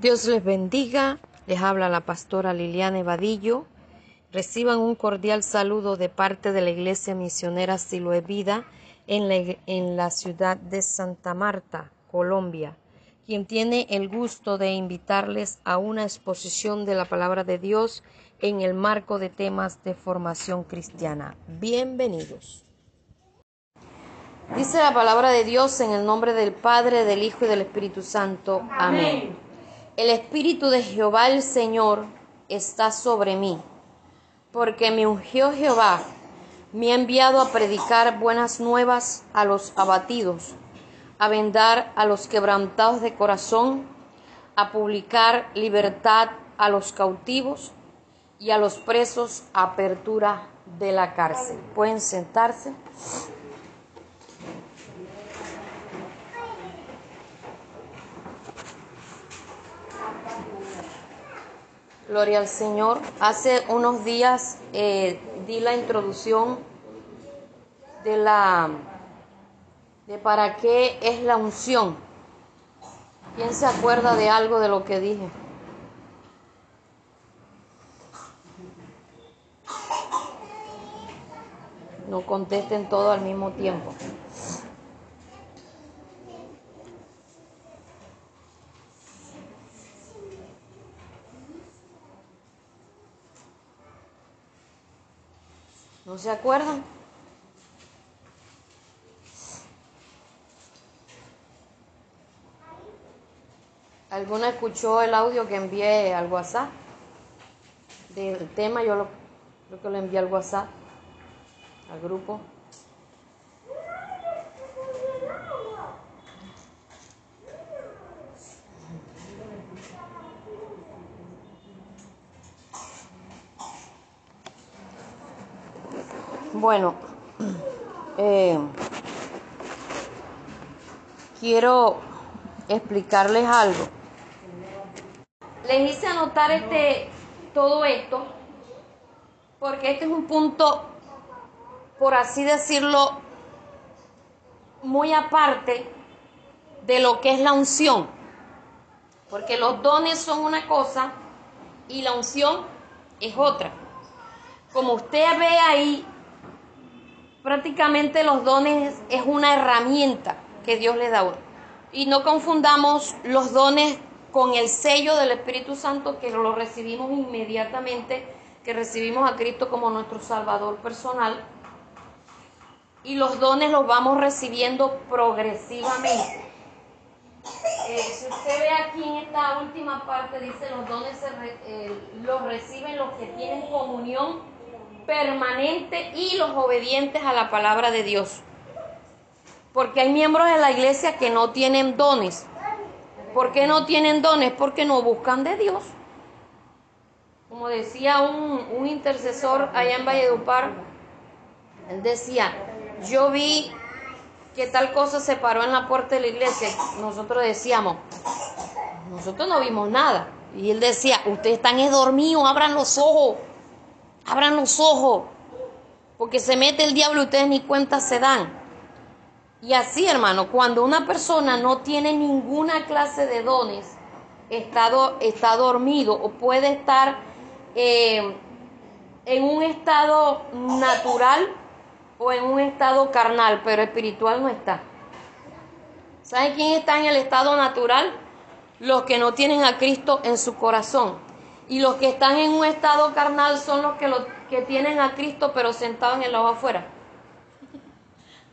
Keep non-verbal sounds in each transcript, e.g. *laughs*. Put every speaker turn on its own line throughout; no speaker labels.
Dios les bendiga. Les habla la pastora Liliana Evadillo. Reciban un cordial saludo de parte de la Iglesia Misionera Siloe Vida en la, en la ciudad de Santa Marta, Colombia, quien tiene el gusto de invitarles a una exposición de la palabra de Dios en el marco de temas de formación cristiana. Bienvenidos. Dice la palabra de Dios en el nombre del Padre, del Hijo y del Espíritu Santo. Amén. El Espíritu de Jehová el Señor está sobre mí, porque me ungió Jehová, me ha enviado a predicar buenas nuevas a los abatidos, a vendar a los quebrantados de corazón, a publicar libertad a los cautivos y a los presos apertura de la cárcel. Pueden sentarse. Gloria al Señor. Hace unos días eh, di la introducción de la de para qué es la unción. ¿Quién se acuerda de algo de lo que dije? No contesten todo al mismo tiempo. ¿No se acuerdan? ¿Alguna escuchó el audio que envié al WhatsApp? Del tema, yo lo, creo que lo envié al WhatsApp, al grupo. Bueno, eh, quiero explicarles algo. Les hice anotar este, todo esto porque este es un punto, por así decirlo, muy aparte de lo que es la unción. Porque los dones son una cosa y la unción es otra. Como usted ve ahí, prácticamente los dones es una herramienta que Dios le da uno. Y no confundamos los dones con el sello del Espíritu Santo que lo recibimos inmediatamente, que recibimos a Cristo como nuestro Salvador personal. Y los dones los vamos recibiendo progresivamente. Eh, si usted ve aquí en esta última parte, dice los dones eh, los reciben los que tienen comunión permanente y los obedientes a la palabra de Dios. Porque hay miembros de la iglesia que no tienen dones. ¿Por qué no tienen dones? Porque no buscan de Dios. Como decía un, intercesor allá en Valledupar, él decía, yo vi que tal cosa se paró en la puerta de la iglesia. Nosotros decíamos, nosotros no vimos nada. Y él decía, ustedes están dormidos, abran los ojos. Abran los ojos, porque se mete el diablo y ustedes ni cuenta se dan. Y así, hermano, cuando una persona no tiene ninguna clase de dones, está, está dormido o puede estar eh, en un estado natural o en un estado carnal, pero espiritual no está. ¿Saben quién está en el estado natural? Los que no tienen a Cristo en su corazón. Y los que están en un estado carnal son los que, lo, que tienen a Cristo pero sentados en el lado afuera.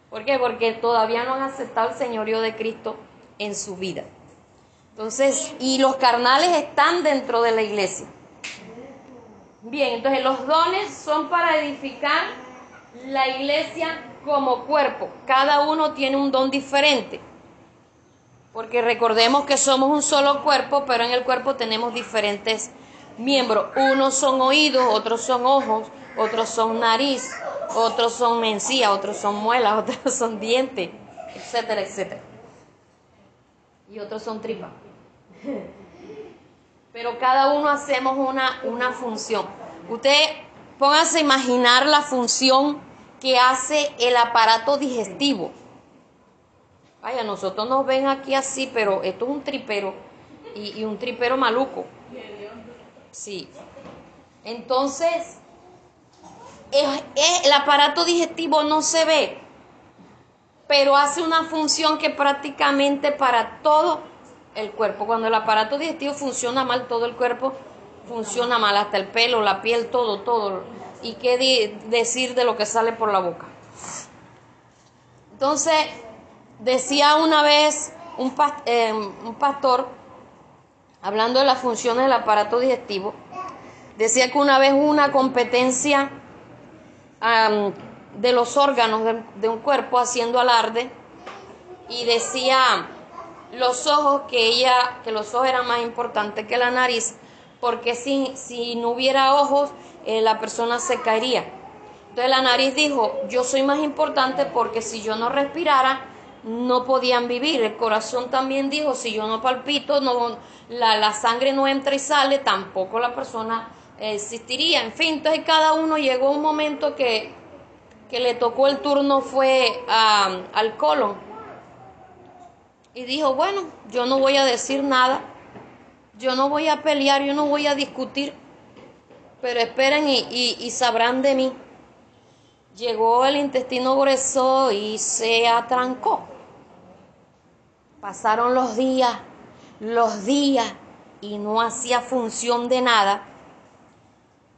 ¿Por qué? Porque todavía no han aceptado el señorío de Cristo en su vida. Entonces, y los carnales están dentro de la iglesia. Bien, entonces los dones son para edificar la iglesia como cuerpo. Cada uno tiene un don diferente. Porque recordemos que somos un solo cuerpo, pero en el cuerpo tenemos diferentes miembros. Unos son oídos, otros son ojos, otros son nariz, otros son mencía, otros son muelas, *laughs* otros son dientes, etcétera, etcétera. Y otros son tripas. *laughs* Pero cada uno hacemos una, una función. Usted póngase a imaginar la función que hace el aparato digestivo. Vaya, nosotros nos ven aquí así, pero esto es un tripero y, un tripero maluco. Sí. Entonces, el aparato digestivo no se ve, pero hace una función que prácticamente para todo el cuerpo. Cuando el aparato digestivo funciona mal, todo el cuerpo funciona mal, hasta el pelo, la piel, todo, todo. ¿Y qué decir de lo que sale por la boca? Entonces, decía una vez un, eh, pastor, hablando de las funciones del aparato digestivo, decía que una vez una competencia de los órganos de, un cuerpo haciendo alarde y decía los ojos que ella, que los ojos eran más importantes que la nariz, porque si, si no hubiera ojos, eh, la persona se caería. Entonces la nariz dijo, yo soy más importante porque si yo no respirara, no podían vivir. El corazón también dijo, si yo no palpito, no, la, la sangre no entra y sale, tampoco la persona existiría. En fin, entonces cada uno llegó un momento que, que le tocó el turno fue al colon. Y dijo, bueno, yo no voy a decir nada, yo no voy a pelear, yo no voy a discutir, pero esperen y, y sabrán de mí llegó el intestino grueso y se atrancó. Pasaron los días, los días y no hacía función de nada.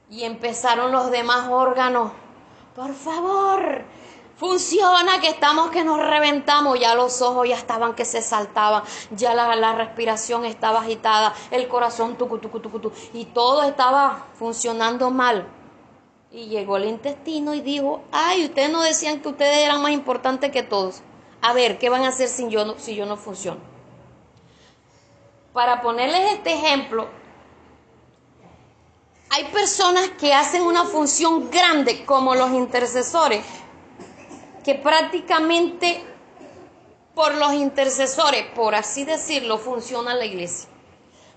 Y empezaron los demás órganos. Por favor, funciona que estamos que nos reventamos. Ya los ojos ya estaban que se saltaban, ya la, respiración estaba agitada, el corazón tucu, tucu, tucu, y todo estaba funcionando mal. Y llegó el intestino y dijo, ay, ustedes no decían que ustedes eran más importantes que todos. A ver, ¿qué van a hacer si yo no, si yo no funciono? Para ponerles este ejemplo, hay personas que hacen una función grande como los intercesores, que prácticamente por los intercesores, por así decirlo, funciona la iglesia.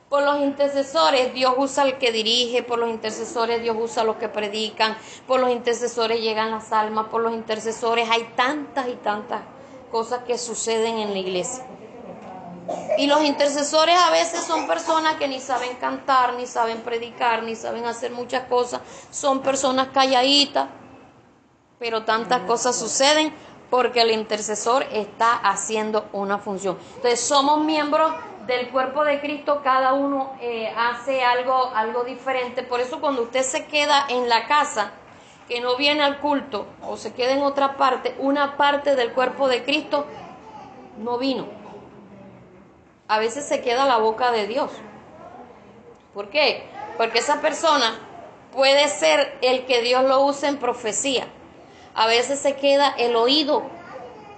Por los intercesores Dios usa al que dirige, por los intercesores Dios usa a los que predican, por los intercesores llegan las almas, por los intercesores hay tantas y tantas cosas que suceden en la iglesia. Y los intercesores a veces son personas que ni saben cantar, ni saben predicar, ni saben hacer muchas cosas, son personas calladitas, pero tantas cosas suceden porque el intercesor está haciendo una función. Entonces somos miembros del cuerpo de Cristo cada uno eh, hace algo, algo diferente. Por eso cuando usted se queda en la casa, que no viene al culto o se queda en otra parte, una parte del cuerpo de Cristo no vino. A veces se queda la boca de Dios. ¿Por qué? Porque esa persona puede ser el que Dios lo use en profecía. A veces se queda el oído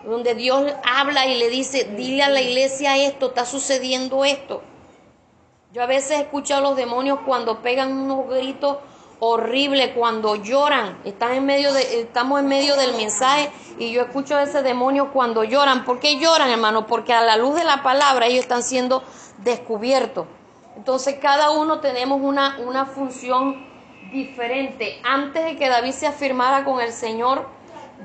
donde Dios habla y le dice, dile a la iglesia esto, está sucediendo esto. Yo a veces escucho a los demonios cuando pegan unos gritos horribles, cuando lloran. Están en medio de, estamos en medio del mensaje y yo escucho a ese demonio cuando lloran. ¿Por qué lloran, hermano? Porque a la luz de la palabra ellos están siendo descubiertos. Entonces cada uno tenemos una, una función diferente. Antes de que David se afirmara con el Señor,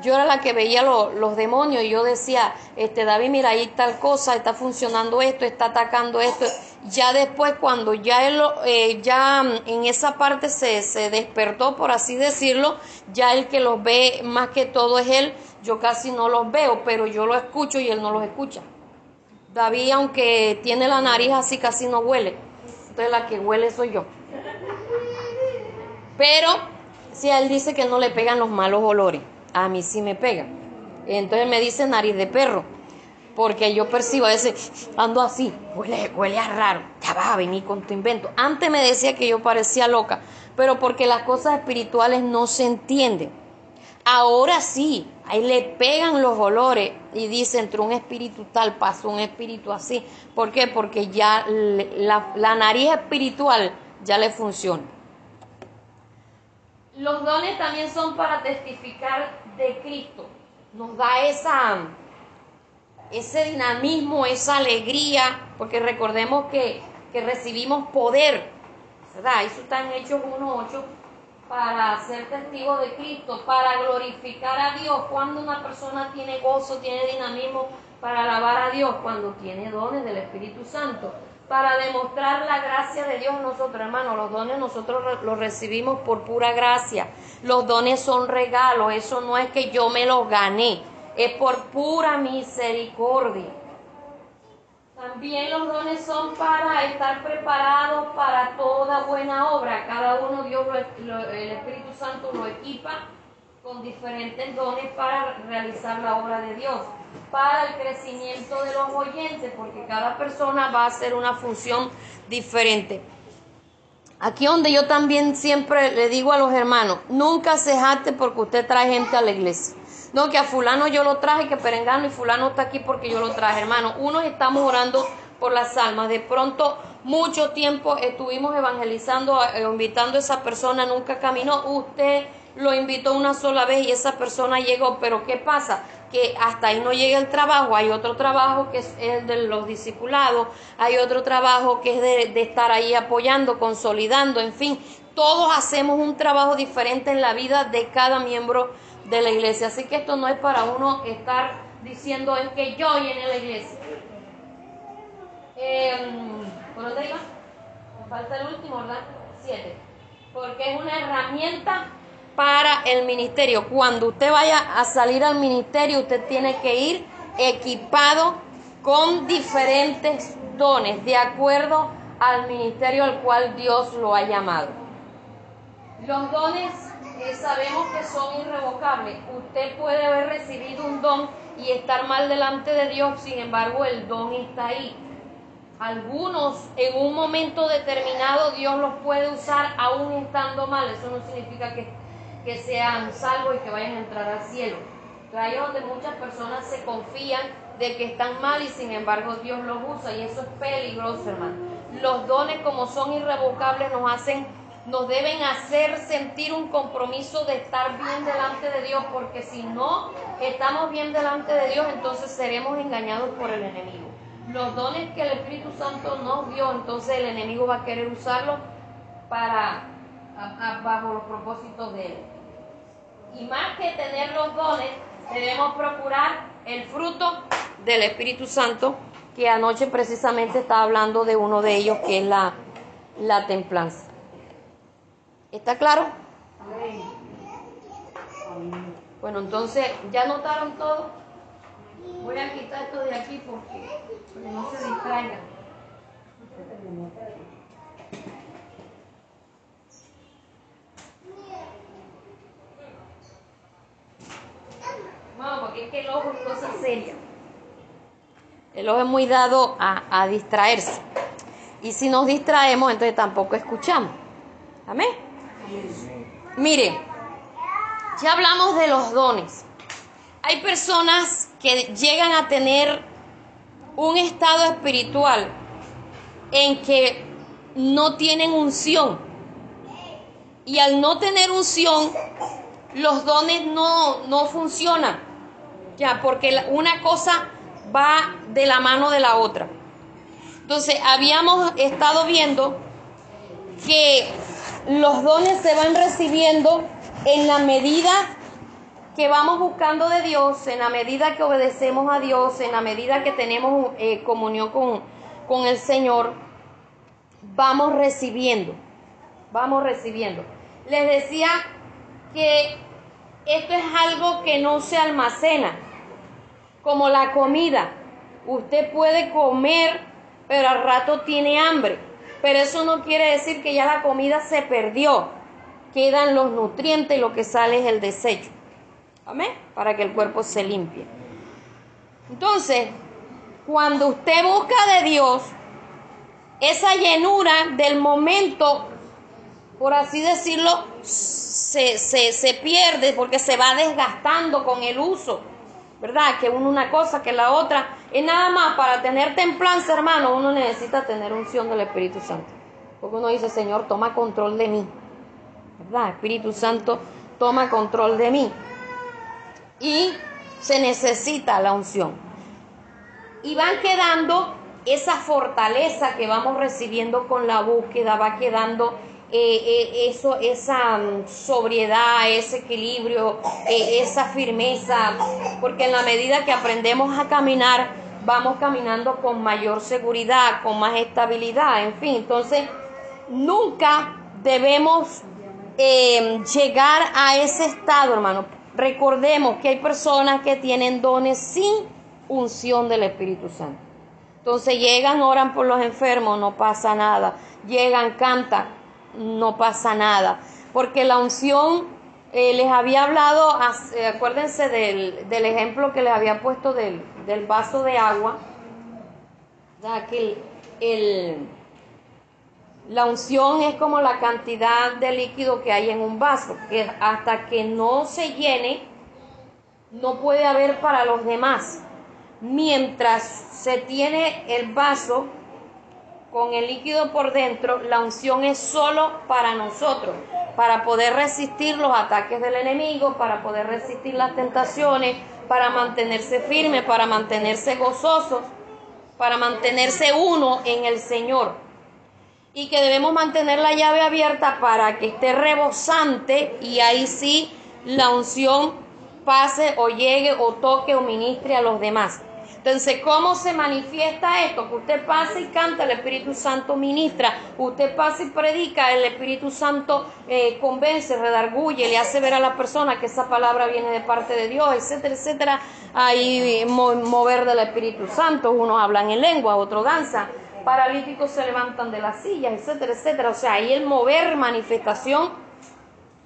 yo era la que veía los demonios y yo decía, este David, mira, ahí tal cosa, está funcionando esto, está atacando esto. Ya después, cuando ya él, eh, ya en esa parte se, se despertó, por así decirlo, ya el que los ve más que todo es él, yo casi no los veo, pero yo lo escucho y él no los escucha. David, aunque tiene la nariz así, casi no huele. Entonces la que huele soy yo. Pero si él dice que no le pegan los malos olores a mí sí me pega. Entonces me dice nariz de perro, porque yo percibo a veces, ando así, huele, huele a raro, ya vas a venir con tu invento. Antes me decía que yo parecía loca, pero porque las cosas espirituales no se entienden. Ahora sí, ahí le pegan los olores y dice entre un espíritu tal pasó un espíritu así. ¿Por qué? Porque ya la, la nariz espiritual ya le funciona. Los dones también son para testificar de Cristo. Nos da esa, ese dinamismo, esa alegría, porque recordemos que, recibimos poder, ¿verdad? Eso está en Hechos 1.8, para ser testigo de Cristo, para glorificar a Dios. Cuando una persona tiene gozo, tiene dinamismo para alabar a Dios, cuando tiene dones del Espíritu Santo. Para demostrar la gracia de Dios nosotros, hermano. Los dones nosotros los recibimos por pura gracia. Los dones son regalos, eso no es que yo me los gané, es por pura misericordia. También los dones son para estar preparados para toda buena obra. Cada uno Dios, el Espíritu Santo lo equipa con diferentes dones para realizar la obra de Dios, para el crecimiento de los oyentes, porque cada persona va a hacer una función diferente. Aquí donde yo también siempre le digo a los hermanos, nunca se jate porque usted trae gente a la iglesia. No, que a fulano yo lo traje, que perengano y fulano está aquí porque yo lo traje, hermano. Unos estamos orando por las almas. De pronto, mucho tiempo estuvimos evangelizando, eh, invitando a esa persona, nunca caminó. Usted lo invitó una sola vez y esa persona llegó, pero ¿qué pasa? Que hasta ahí no llega el trabajo, hay otro trabajo que es el de los discipulados, hay otro trabajo que es de, estar ahí apoyando, consolidando, en fin, todos hacemos un trabajo diferente en la vida de cada miembro de la iglesia, así que esto no es para uno estar diciendo es que yo llené la iglesia. Em, ¿Por dónde iba? Me falta el último, ¿verdad? Siete. Porque es una herramienta para el ministerio. Cuando usted vaya a salir al ministerio, usted tiene que ir equipado con diferentes dones, de acuerdo al ministerio al cual Dios lo ha llamado. Los dones eh, sabemos que son irrevocables. Usted puede haber recibido un don y estar mal delante de Dios, sin embargo el don está ahí. Algunos en un momento determinado Dios los puede usar aún estando mal. Eso no significa que que sean salvos y que vayan a entrar al cielo. Hay donde muchas personas se confían de que están mal y sin embargo Dios los usa y eso es peligroso, hermano. Los dones como son irrevocables nos hacen, nos deben hacer sentir un compromiso de estar bien delante de Dios, porque si no estamos bien delante de Dios, entonces seremos engañados por el enemigo. Los dones que el Espíritu Santo nos dio, entonces el enemigo va a querer usarlos para bajo los propósitos de él. Y más que tener los dones, debemos procurar el fruto del Espíritu Santo, que anoche precisamente estaba hablando de uno de ellos, que es la, la templanza. ¿Está claro? Bueno, entonces, ¿ya notaron todo? Voy a quitar esto de aquí porque, porque no se distraigan. No, porque es que el ojo es cosa seria. El ojo es muy dado a, distraerse. Y si nos distraemos, entonces tampoco escuchamos. Amén. Mire, ya hablamos de los dones. Hay personas que llegan a tener un estado espiritual en que no tienen unción. Y al no tener unción, los dones no, no funcionan. Ya, porque una cosa va de la mano de la otra. Entonces, habíamos estado viendo que los dones se van recibiendo en la medida que vamos buscando de Dios, en la medida que obedecemos a Dios, en la medida que tenemos eh, comunión con, con el Señor, vamos recibiendo, vamos recibiendo. Les decía que esto es algo que no se almacena, como la comida. Usted puede comer, pero al rato tiene hambre. Pero eso no quiere decir que ya la comida se perdió. Quedan los nutrientes y lo que sale es el desecho. Amén. Para que el cuerpo se limpie. Entonces, cuando usted busca de Dios, esa llenura del momento, por así decirlo, se, se, pierde porque se va desgastando con el uso, ¿verdad? Que uno una cosa, que la otra. Y nada más, para tener templanza, hermano, uno necesita tener unción del Espíritu Santo. Porque uno dice, Señor, toma control de mí. ¿Verdad? Espíritu Santo, toma control de mí. Y se necesita la unción. Y van quedando esa fortaleza que vamos recibiendo con la búsqueda, va quedando eh, eh, eso, esa mm, sobriedad, ese equilibrio, eh, esa firmeza, porque en la medida que aprendemos a caminar vamos caminando con mayor seguridad, con más estabilidad, en fin. Entonces, nunca debemos eh, llegar a ese estado, hermano. Recordemos que hay personas que tienen dones sin unción del Espíritu Santo. Entonces llegan, oran por los enfermos, no pasa nada. Llegan, cantan, no pasa nada. Porque la unción, eh, les había hablado, acuérdense del, del, ejemplo que les había puesto del, del vaso de agua, que el, la unción es como la cantidad de líquido que hay en un vaso, que hasta que no se llene, no puede haber para los demás. Mientras se tiene el vaso con el líquido por dentro, la unción es solo para nosotros, para poder resistir los ataques del enemigo, para poder resistir las tentaciones, para mantenerse firme, para mantenerse gozosos, para mantenerse uno en el Señor. Y que debemos mantener la llave abierta para que esté rebosante y ahí sí la unción pase o llegue o toque o ministre a los demás. Entonces, ¿cómo se manifiesta esto? Que usted pasa y canta, el Espíritu Santo ministra. Usted pasa y predica, el Espíritu Santo eh, convence, redarguye, le hace ver a la persona que esa palabra viene de parte de Dios, etcétera, etcétera. Ahí mover del Espíritu Santo. Unos hablan en lengua, otros danzan. Paralíticos se levantan de las sillas, etcétera, etcétera. O sea, ahí el mover, manifestación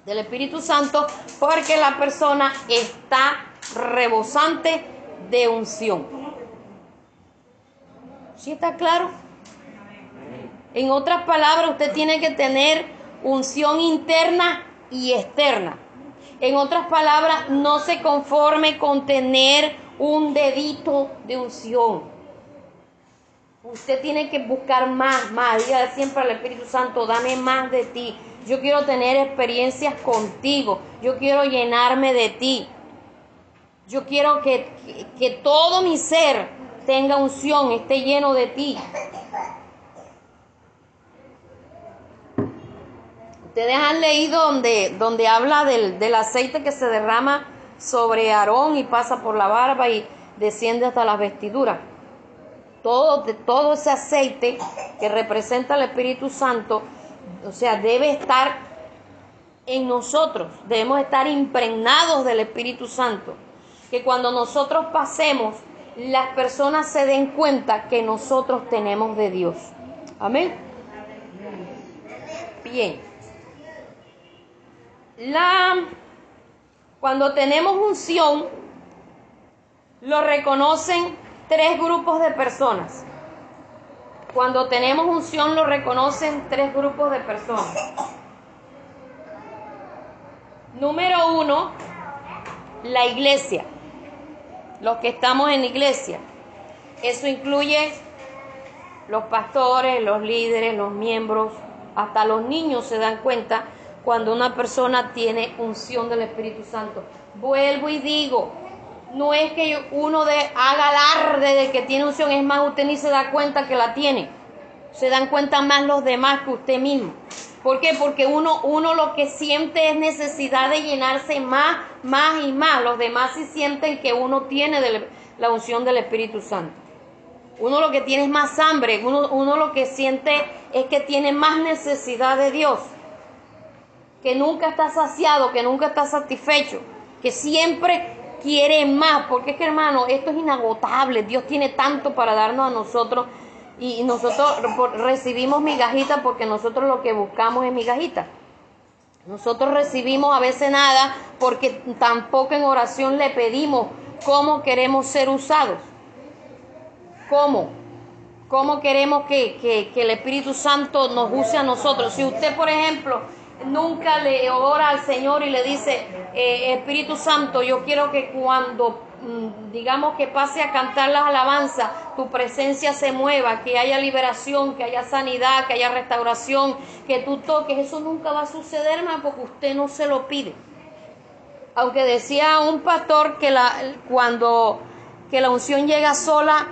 del Espíritu Santo, porque la persona está rebosante de unción. ¿Sí está claro? En otras palabras, usted tiene que tener unción interna y externa. En otras palabras, no se conforme con tener un dedito de unción. Usted tiene que buscar más, más. Diga siempre al Espíritu Santo, dame más de ti. Yo quiero tener experiencias contigo. Yo quiero llenarme de ti. Yo quiero que, que, que todo mi ser tenga unción, esté lleno de ti. Ustedes han leído donde, donde habla del, del aceite que se derrama sobre Aarón y pasa por la barba y desciende hasta las vestiduras. Todo, todo ese aceite que representa el Espíritu Santo, o sea, debe estar en nosotros, debemos estar impregnados del Espíritu Santo. Que cuando nosotros pasemos las personas se den cuenta que nosotros tenemos de Dios. Amén. Bien. La cuando tenemos unción lo reconocen tres grupos de personas. Cuando tenemos unción lo reconocen tres grupos de personas. Número uno, la iglesia los que estamos en la iglesia. Eso incluye los pastores, los líderes, los miembros, hasta los niños se dan cuenta cuando una persona tiene unción del Espíritu Santo. Vuelvo y digo, no es que uno de, haga alarde de que tiene unción, es más, usted ni se da cuenta que la tiene. Se dan cuenta más los demás que usted mismo. ¿Por qué? Porque uno, uno lo que siente es necesidad de llenarse más, más y más. Los demás sí sienten que uno tiene la unción del Espíritu Santo. Uno lo que tiene es más hambre, uno, uno lo que siente es que tiene más necesidad de Dios, que nunca está saciado, que nunca está satisfecho, que siempre quiere más, porque es que hermano, esto es inagotable, Dios tiene tanto para darnos a nosotros y nosotros recibimos migajita porque nosotros lo que buscamos es migajita. Nosotros recibimos a veces nada porque tampoco en oración le pedimos cómo queremos ser usados. ¿Cómo? ¿Cómo queremos que, el Espíritu Santo nos use a nosotros? Si usted, por ejemplo, nunca le ora al Señor y le dice, eh, Espíritu Santo, yo quiero que cuando digamos que pase a cantar las alabanzas, tu presencia se mueva, que haya liberación, que haya sanidad, que haya restauración, que tú toques, eso nunca va a suceder, hermano, porque usted no se lo pide. Aunque decía un pastor que la, cuando que la unción llega sola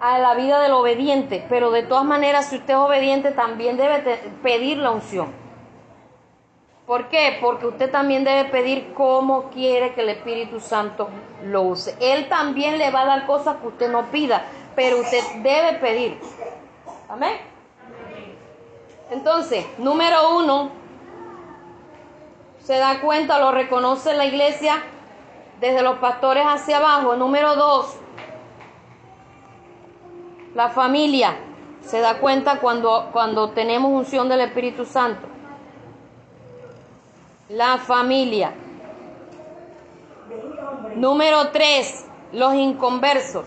a la vida del obediente, pero de todas maneras, si usted es obediente, también debe pedir la unción. ¿Por qué? Porque usted también debe pedir cómo quiere que el Espíritu Santo lo use. Él también le va a dar cosas que usted no pida, pero usted debe pedir. Amén. Entonces, número uno, se da cuenta, lo reconoce la iglesia desde los pastores hacia abajo. Número dos, la familia se da cuenta cuando, cuando tenemos unción del Espíritu Santo la familia. Número tres, los inconversos.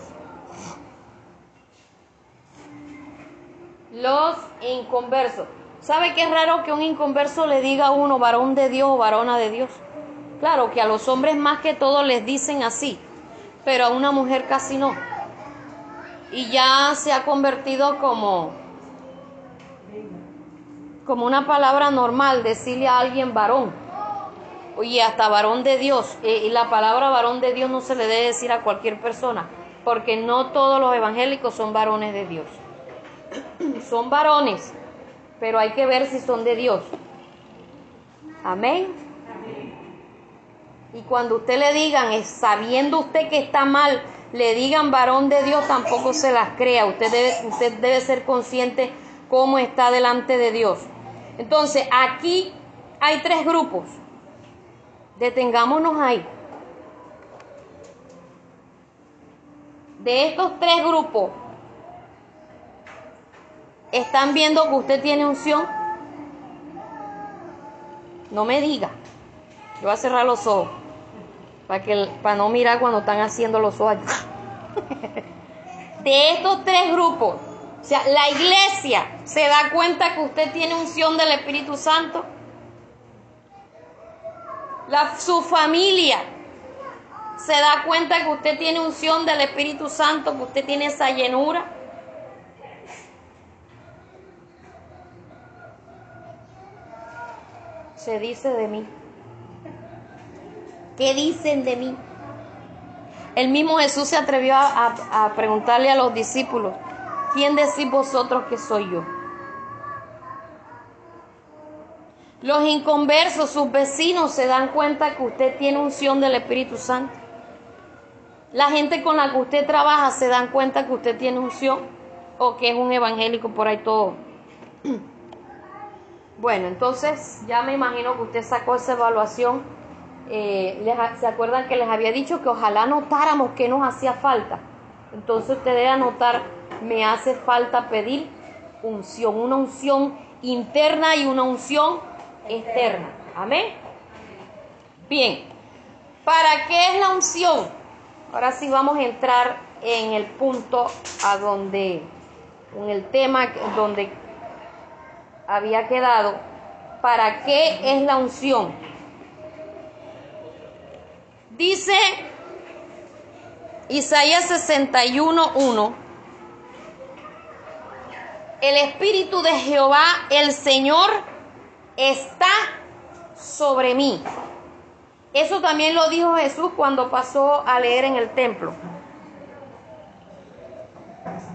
Los inconversos. ¿Sabe qué es raro que un inconverso le diga a uno varón de Dios o varona de Dios? Claro que a los hombres más que todo les dicen así, pero a una mujer casi no. Y ya se ha convertido como como una palabra normal decirle a alguien varón. Oye, hasta varón de Dios. Eh, y la palabra varón de Dios no se le debe decir a cualquier persona, porque no todos los evangélicos son varones de Dios. *coughs* son varones, pero hay que ver si son de Dios. Amén. Y cuando usted le digan, sabiendo usted que está mal, le digan varón de Dios, tampoco se las crea. Usted debe, usted debe ser consciente cómo está delante de Dios. Entonces, aquí hay tres grupos. Detengámonos ahí. De estos tres grupos, ¿están viendo que usted tiene unción? No me diga. Yo voy a cerrar los ojos para, que, para no mirar cuando están haciendo los ojos. *laughs* De estos tres grupos, o sea, la iglesia se da cuenta que usted tiene unción del Espíritu Santo su familia se da cuenta que usted tiene unción del Espíritu Santo, que usted tiene esa llenura. Se dice de mí. ¿Qué dicen de mí? El mismo Jesús se atrevió a, a preguntarle a los discípulos, ¿quién decís vosotros que soy yo? Los inconversos, sus vecinos, se dan cuenta que usted tiene unción del Espíritu Santo. La gente con la que usted trabaja se dan cuenta que usted tiene unción o que es un evangélico por ahí todo. *clears throat* Bueno, entonces ya me imagino que usted sacó esa evaluación. Eh, ¿Se acuerdan que les había dicho que ojalá notáramos que nos hacía falta? Entonces usted debe anotar, me hace falta pedir unción, una unción interna y una unción externa. Amén. Bien, ¿para qué es la unción? Ahora sí vamos a entrar en el punto a donde, en el tema donde había quedado. ¿Para qué es la unción? Dice Isaías 61.1, el Espíritu de Jehová, el Señor, está sobre mí. Eso también lo dijo Jesús cuando pasó a leer en el templo.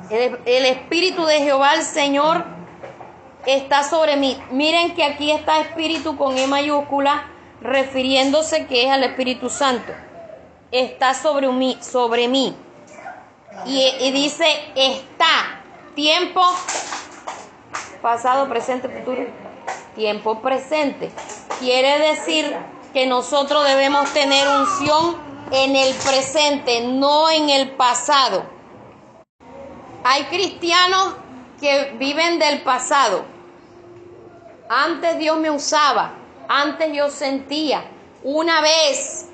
El, Espíritu de Jehová, el Señor, está sobre mí. Miren que aquí está Espíritu con E mayúscula, refiriéndose que es al Espíritu Santo. Está sobre mí, sobre mí. Y, y dice, está. Tiempo pasado, presente, futuro tiempo presente. Quiere decir que nosotros debemos tener unción en el presente, no en el pasado. Hay cristianos que viven del pasado. Antes Dios me usaba, antes yo sentía. Una vez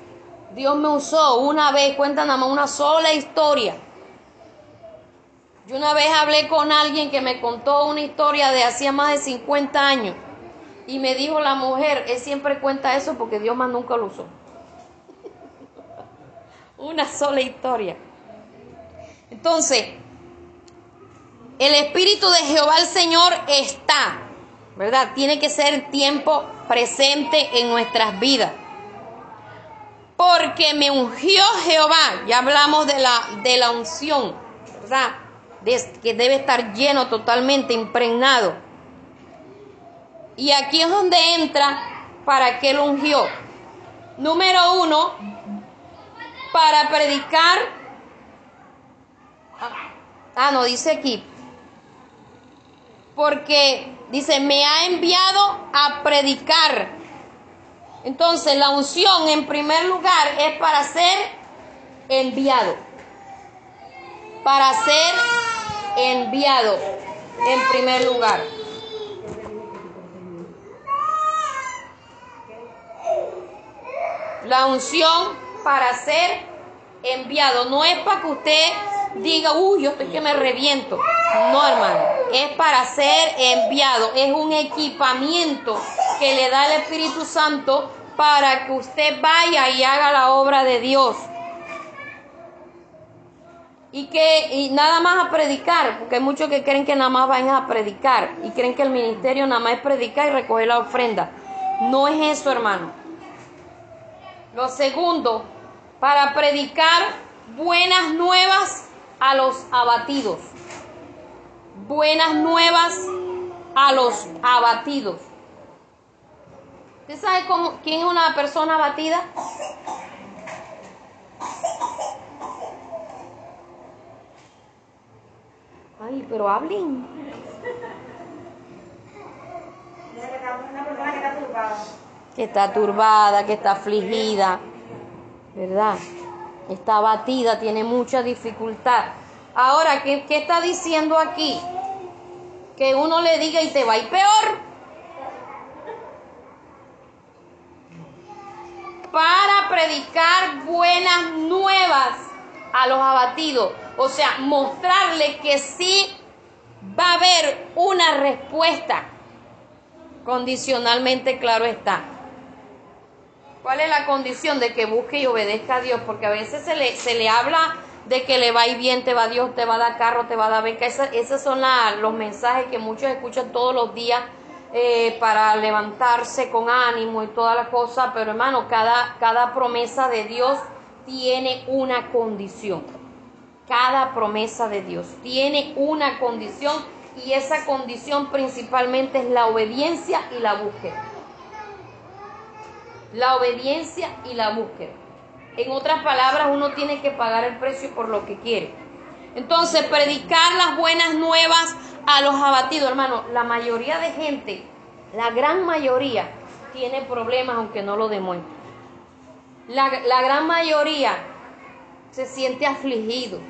Dios me usó, una vez, cuentan nada más una sola historia. Yo una vez hablé con alguien que me contó una historia de hacía más de 50 años y me dijo la mujer, él siempre cuenta eso porque Dios más nunca lo usó. *laughs* Una sola historia. Entonces, el Espíritu de Jehová el Señor está, ¿verdad? Tiene que ser tiempo presente en nuestras vidas. Porque me ungió Jehová, ya hablamos de la, de la unción, ¿verdad? que debe estar lleno totalmente, impregnado y aquí es donde entra para qué lo ungió. Número uno, para predicar. Ah, no, dice aquí. Porque dice, me ha enviado a predicar. Entonces, la unción en primer lugar es para ser enviado. Para ser enviado en primer lugar. La unción para ser enviado no es para que usted diga, uy, yo estoy que me reviento. No, hermano, es para ser enviado. Es un equipamiento que le da el Espíritu Santo para que usted vaya y haga la obra de Dios. Y que y nada más a predicar, porque hay muchos que creen que nada más vayan a predicar y creen que el ministerio nada más es predicar y recoger la ofrenda. No es eso, hermano. Lo segundo, para predicar buenas nuevas a los abatidos. Buenas nuevas a los abatidos. ¿Usted sabe cómo, quién es una persona abatida? Ay, pero hablen. Que está turbada, que está afligida, ¿verdad? Está abatida, tiene mucha dificultad. Ahora, ¿qué, ¿qué, está diciendo aquí? Que uno le diga y te va a ir peor. Para predicar buenas nuevas a los abatidos. O sea, mostrarle que sí va a haber una respuesta. Condicionalmente, claro está. ¿Cuál es la condición de que busque y obedezca a Dios? Porque a veces se le, se le habla de que le va ir bien, te va Dios, te va a dar carro, te va a dar beca. esos son los mensajes que muchos escuchan todos los días eh, para levantarse con ánimo y todas las cosas. Pero hermano, cada, cada promesa de Dios tiene una condición. Cada promesa de Dios tiene una condición y esa condición principalmente es la obediencia y la búsqueda la obediencia y la búsqueda. En otras palabras, uno tiene que pagar el precio por lo que quiere. Entonces, predicar las buenas nuevas a los abatidos, hermano, la mayoría de gente, la gran mayoría, tiene problemas aunque no lo demuestre. La, la gran mayoría se siente afligido.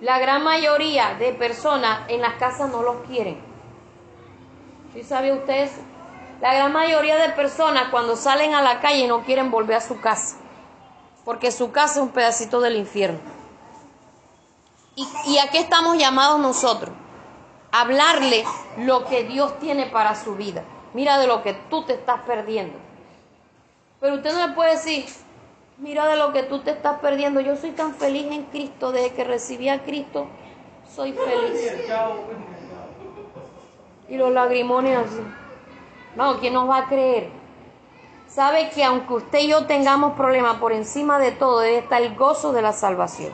La gran mayoría de personas en las casas no los quieren. ¿Sí sabe usted eso? La gran mayoría de personas cuando salen a la calle no quieren volver a su casa, porque su casa es un pedacito del infierno. ¿Y, a qué estamos llamados nosotros? Hablarle lo que Dios tiene para su vida. Mira de lo que tú te estás perdiendo. Pero usted no le puede decir, mira de lo que tú te estás perdiendo. Yo soy tan feliz en Cristo, desde que recibí a Cristo, soy feliz. Y los lagrimones así. No, ¿quién nos va a creer? Sabe que aunque usted y yo tengamos problemas, por encima de todo debe estar el gozo de la salvación.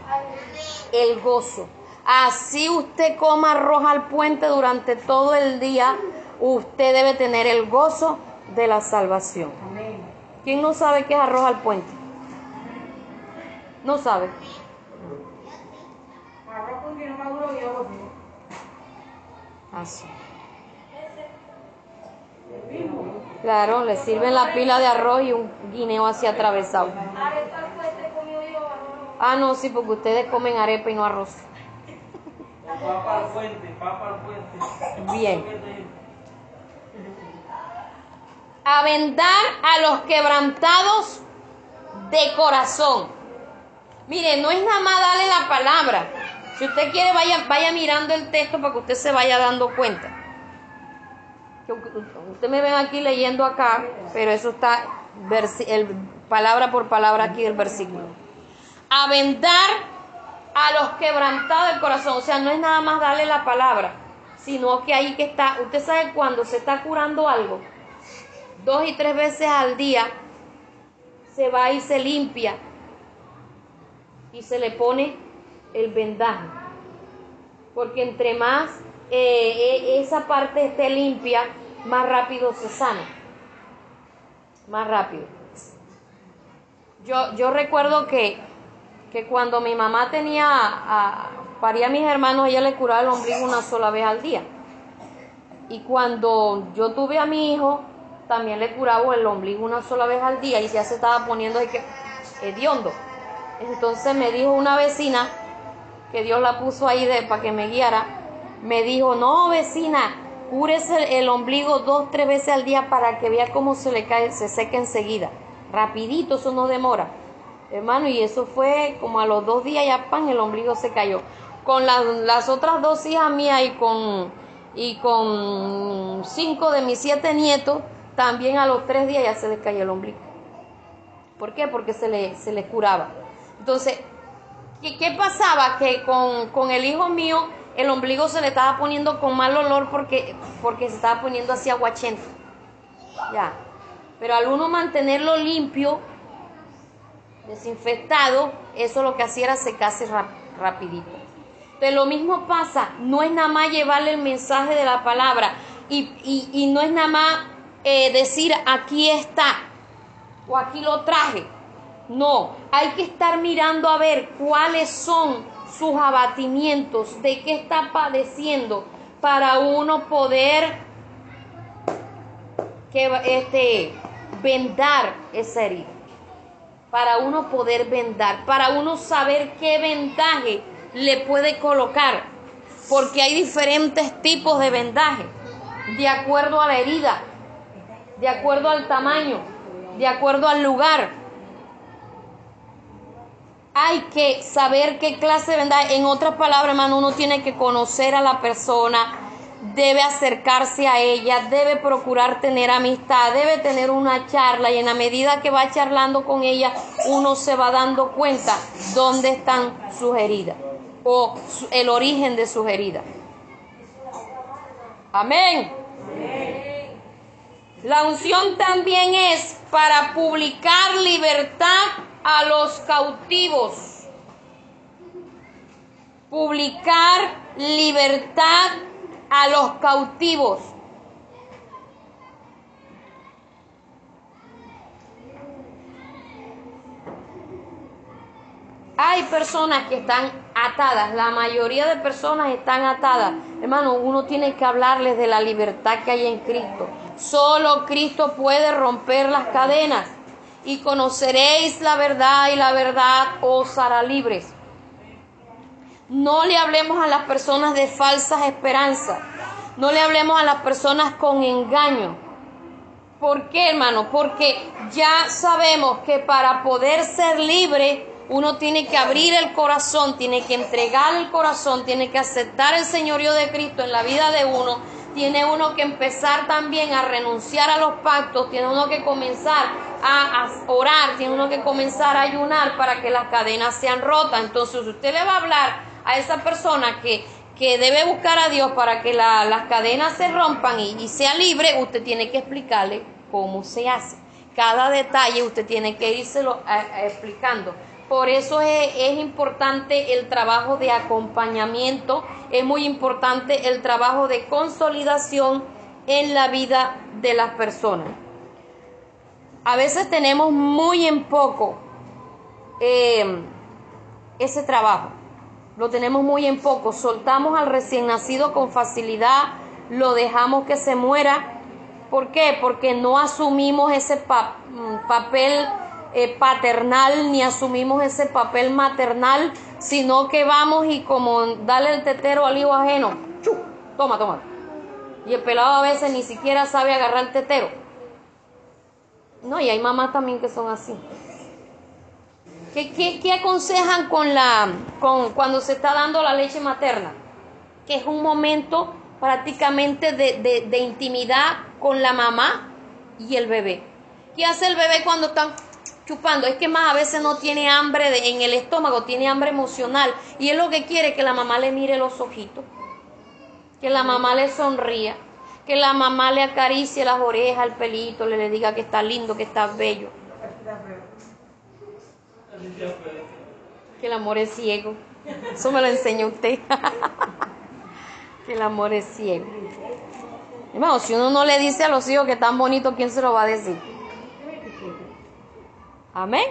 El gozo. Así usted coma arroz al puente durante todo el día, usted debe tener el gozo de la salvación. ¿Quién no sabe qué es arroz al puente? No sabe. Así. Claro, le sirven la pila de arroz y un guineo así atravesado. Ah, no, sí, porque ustedes comen arepa y no arroz. Papa al puente. Bien. Avendar a los quebrantados de corazón. Mire, no es nada más darle la palabra. Si usted quiere, vaya, vaya mirando el texto para que usted se vaya dando cuenta. Usted me ven aquí leyendo acá, pero eso está el, palabra por palabra aquí del versículo. Avendar a los quebrantados del corazón. O sea, no es nada más darle la palabra, sino que ahí que está. Usted sabe cuando se está curando algo, dos y tres veces al día, se va y se limpia y se le pone el vendaje. Porque entre más eh, eh, esa parte esté limpia, más rápido se sana. más rápido. Yo, yo recuerdo que, que cuando mi mamá tenía, a, paría a mis hermanos, ella le curaba el ombligo una sola vez al día. Y cuando yo tuve a mi hijo, también le curaba el ombligo una sola vez al día y ya se estaba poniendo de que hediondo. Entonces me dijo una vecina, que Dios la puso ahí de, para que me guiara, me dijo, no vecina, cúrese el ombligo dos, tres veces al día para que vea cómo se le cae, se seca enseguida. Rapidito, eso no demora. Hermano, y eso fue como a los dos días ya pan, el ombligo se cayó. Con las otras dos hijas mías y con, y con cinco de mis siete nietos, también a los tres días ya se les cayó el ombligo. ¿Por qué? Porque se le, se le curaba. Entonces, ¿qué, qué pasaba? Que con, con el hijo mío el ombligo se le estaba poniendo con mal olor porque, porque se estaba poniendo así aguachento. Ya. Pero al uno mantenerlo limpio, desinfectado, eso lo que hacía era secarse rapidito. De lo mismo pasa, no es nada más llevarle el mensaje de la palabra y, no es nada más eh, decir aquí está o aquí lo traje. No, hay que estar mirando a ver cuáles son sus abatimientos, de qué está padeciendo, para uno poder que, este, vendar esa herida. Para uno poder vendar, para uno saber qué vendaje le puede colocar, porque hay diferentes tipos de vendaje, de acuerdo a la herida, de acuerdo al tamaño, de acuerdo al lugar hay que saber qué clase de vendaje. En otras palabras, hermano, uno tiene que conocer a la persona, debe acercarse a ella, debe procurar tener amistad, debe tener una charla y en la medida que va charlando con ella, uno se va dando cuenta dónde están sus heridas o el origen de sus heridas. Amén. La unción también es para publicar libertad a los cautivos, publicar libertad a los cautivos. Hay personas que están atadas, la mayoría de personas están atadas. Hermano, uno tiene que hablarles de la libertad que hay en Cristo. Solo Cristo puede romper las cadenas y conoceréis la verdad y la verdad os hará libres. No le hablemos a las personas de falsas esperanzas. No le hablemos a las personas con engaño. ¿Por qué, hermano? Porque ya sabemos que para poder ser libre uno tiene que abrir el corazón, tiene que entregar el corazón, tiene que aceptar el señorío de Cristo en la vida de uno tiene uno que empezar también a renunciar a los pactos, tiene uno que comenzar a, orar, tiene uno que comenzar a ayunar para que las cadenas sean rotas. Entonces usted le va a hablar a esa persona que, que debe buscar a Dios para que las cadenas se rompan y, sea libre, usted tiene que explicarle cómo se hace. Cada detalle usted tiene que írselo explicando. Por eso es, importante el trabajo de acompañamiento, es muy importante el trabajo de consolidación en la vida de las personas. A veces tenemos muy en poco eh, ese trabajo, lo tenemos muy en poco, soltamos al recién nacido con facilidad, lo dejamos que se muera. ¿Por qué? Porque no asumimos ese mm, papel eh, paternal ni asumimos ese papel maternal, sino que vamos y como darle el tetero al hijo ajeno, toma, toma. Y el pelado a veces ni siquiera sabe agarrar el tetero. No, y hay mamás también que son así. ¿Qué, qué, aconsejan con la, con, cuando se está dando la leche materna? Que es un momento prácticamente de, de, de intimidad con la mamá y el bebé. ¿Qué hace el bebé cuando están chupando. Es que más a veces no tiene hambre en el estómago, tiene hambre emocional. Y es lo que quiere que la mamá le mire los ojitos, que la mamá le sonría, que la mamá le acaricie las orejas, el pelito, le, le diga que está lindo, que está bello. Que el amor es ciego. Eso me lo enseñó usted. *laughs* que el amor es ciego. Hermano, si uno no le dice a los hijos que están bonitos, ¿quién se lo va a decir? Amén.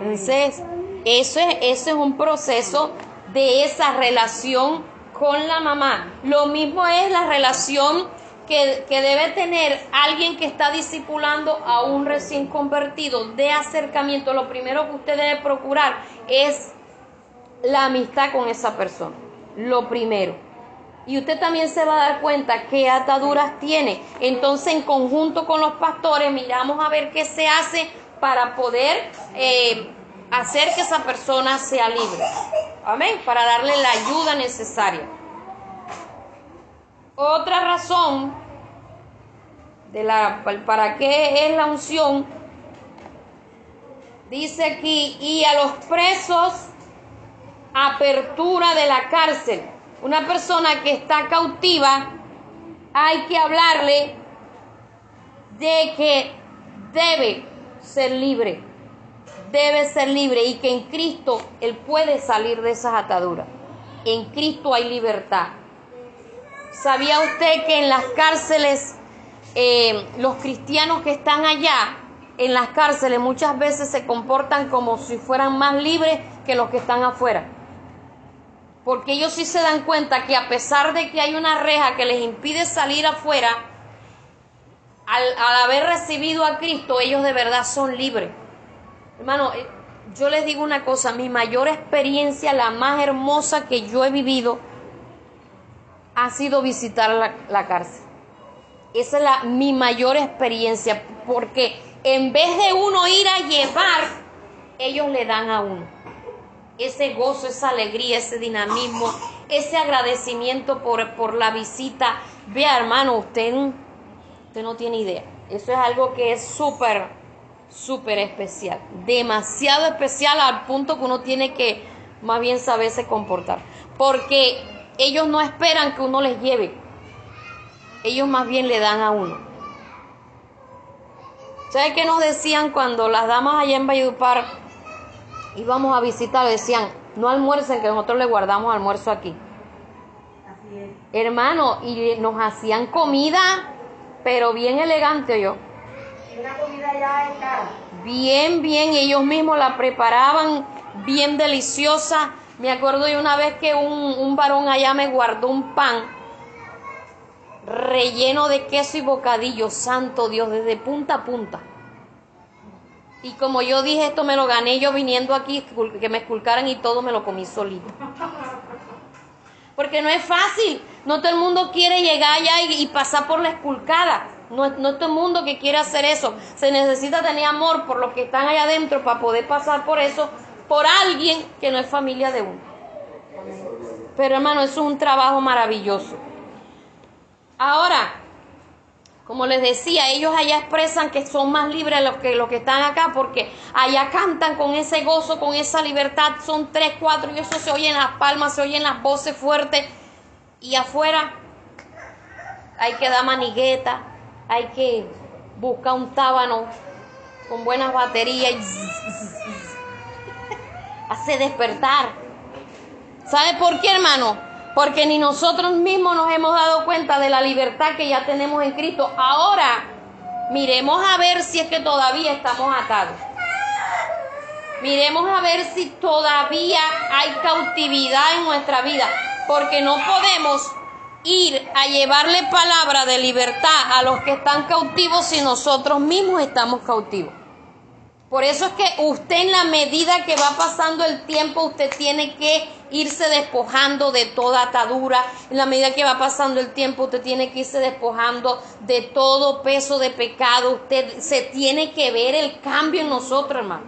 Entonces, eso es, eso es un proceso de esa relación con la mamá. Lo mismo es la relación que, que, debe tener alguien que está discipulando a un recién convertido de acercamiento. Lo primero que usted debe procurar es la amistad con esa persona. Lo primero. Y usted también se va a dar cuenta qué ataduras tiene. Entonces, en conjunto con los pastores, miramos a ver qué se hace para poder eh, hacer que esa persona sea libre. Amén. Para darle la ayuda necesaria. Otra razón de la, para qué es la unción, dice aquí, y a los presos, apertura de la cárcel. Una persona que está cautiva, hay que hablarle de que debe ser libre, debe ser libre y que en Cristo Él puede salir de esas ataduras. En Cristo hay libertad. ¿Sabía usted que en las cárceles, eh, los cristianos que están allá, en las cárceles muchas veces se comportan como si fueran más libres que los que están afuera? Porque ellos sí se dan cuenta que a pesar de que hay una reja que les impide salir afuera, al, haber recibido a Cristo, ellos de verdad son libres. Hermano, eh, yo les digo una cosa, mi mayor experiencia, la más hermosa que yo he vivido, ha sido visitar la, cárcel. Esa es la, mi mayor experiencia, porque en vez de uno ir a llevar, ellos le dan a uno. Ese gozo, esa alegría, ese dinamismo, ese agradecimiento por, por la visita. Vea, hermano, usted no tiene idea. Eso es algo que es súper, súper especial. Demasiado especial al punto que uno tiene que más bien saberse comportar. Porque ellos no esperan que uno les lleve. Ellos más bien le dan a uno. ¿Sabe qué nos decían cuando las damas allá en Valledupar íbamos a visitar? Decían, no almuercen, que nosotros les guardamos almuerzo aquí. Hermano, y nos hacían comida pero bien elegante yo.
Una comida ya es cara.
Bien, bien, ellos mismos la preparaban bien deliciosa. Me acuerdo de una vez que un, un varón allá me guardó un pan relleno de queso y bocadillo, santo Dios, desde punta a punta. Y como yo dije, esto me lo gané yo viniendo aquí, que me esculcaran y todo me lo comí solito. *laughs* Porque no es fácil. No todo el mundo quiere llegar allá y, pasar por la esculcada. No, no todo el mundo que quiere hacer eso. Se necesita tener amor por los que están allá adentro para poder pasar por eso, por alguien que no es familia de uno. Pero hermano, eso es un trabajo maravilloso. Ahora, como les decía, ellos allá expresan que son más libres los que los que están acá, porque allá cantan con ese gozo, con esa libertad. Son tres, cuatro, y eso se oye en las palmas, se oyen las voces fuertes. Y afuera hay que dar manigueta, hay que buscar un tábano con buenas baterías y *laughs* hace despertar. ¿Sabe por qué, hermano? Porque ni nosotros mismos nos hemos dado cuenta de la libertad que ya tenemos en Cristo. Ahora, miremos a ver si es que todavía estamos atados. Miremos a ver si todavía hay cautividad en nuestra vida, porque no podemos ir a llevarle palabra de libertad a los que están cautivos si nosotros mismos estamos cautivos. Por eso es que usted en la medida que va pasando el tiempo, usted tiene que irse despojando de toda atadura. En la medida que va pasando el tiempo, usted tiene que irse despojando de todo peso de pecado. Usted se tiene que ver el cambio en nosotros, hermano.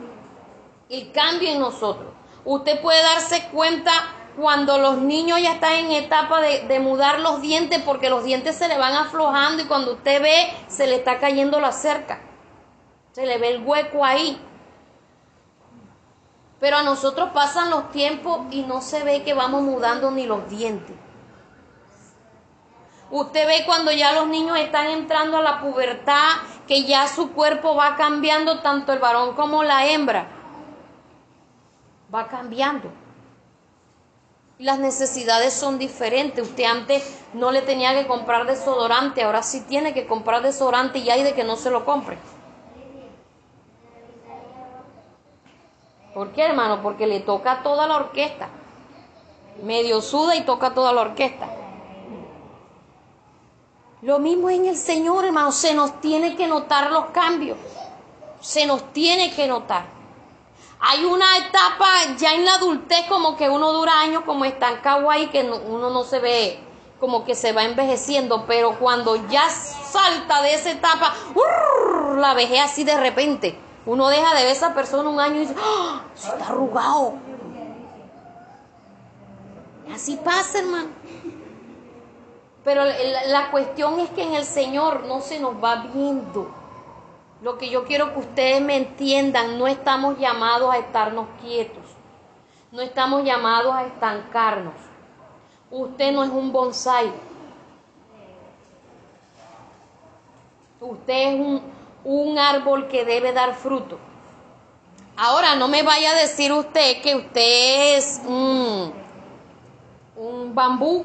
El cambio en nosotros. Usted puede darse cuenta cuando los niños ya están en etapa de, de, mudar los dientes porque los dientes se le van aflojando y cuando usted ve se le está cayendo la cerca. Se le ve el hueco ahí. Pero a nosotros pasan los tiempos y no se ve que vamos mudando ni los dientes. Usted ve cuando ya los niños están entrando a la pubertad, que ya su cuerpo va cambiando, tanto el varón como la hembra. Va cambiando. Las necesidades son diferentes. Usted antes no le tenía que comprar desodorante, ahora sí tiene que comprar desodorante y hay de que no se lo compre. ¿Por qué, hermano? Porque le toca toda la orquesta. Medio suda y toca toda la orquesta. Lo mismo en el Señor, hermano. Se nos tiene que notar los cambios. Se nos tiene que notar. Hay una etapa ya en la adultez como que uno dura años como estancado ahí que uno no se ve como que se va envejeciendo, pero cuando ya salta de esa etapa, la vejez así de repente. Uno deja de ver a esa persona un año y dice, ¡Ah! Se está arrugado. Así pasa, hermano. Pero la cuestión es que en el Señor no se nos va viendo. Lo que yo quiero que ustedes me entiendan, no estamos llamados a estarnos quietos. No estamos llamados a estancarnos. Usted no es un bonsai. Usted es un, un árbol que debe dar fruto. Ahora, no me vaya a decir usted que usted es un, un bambú.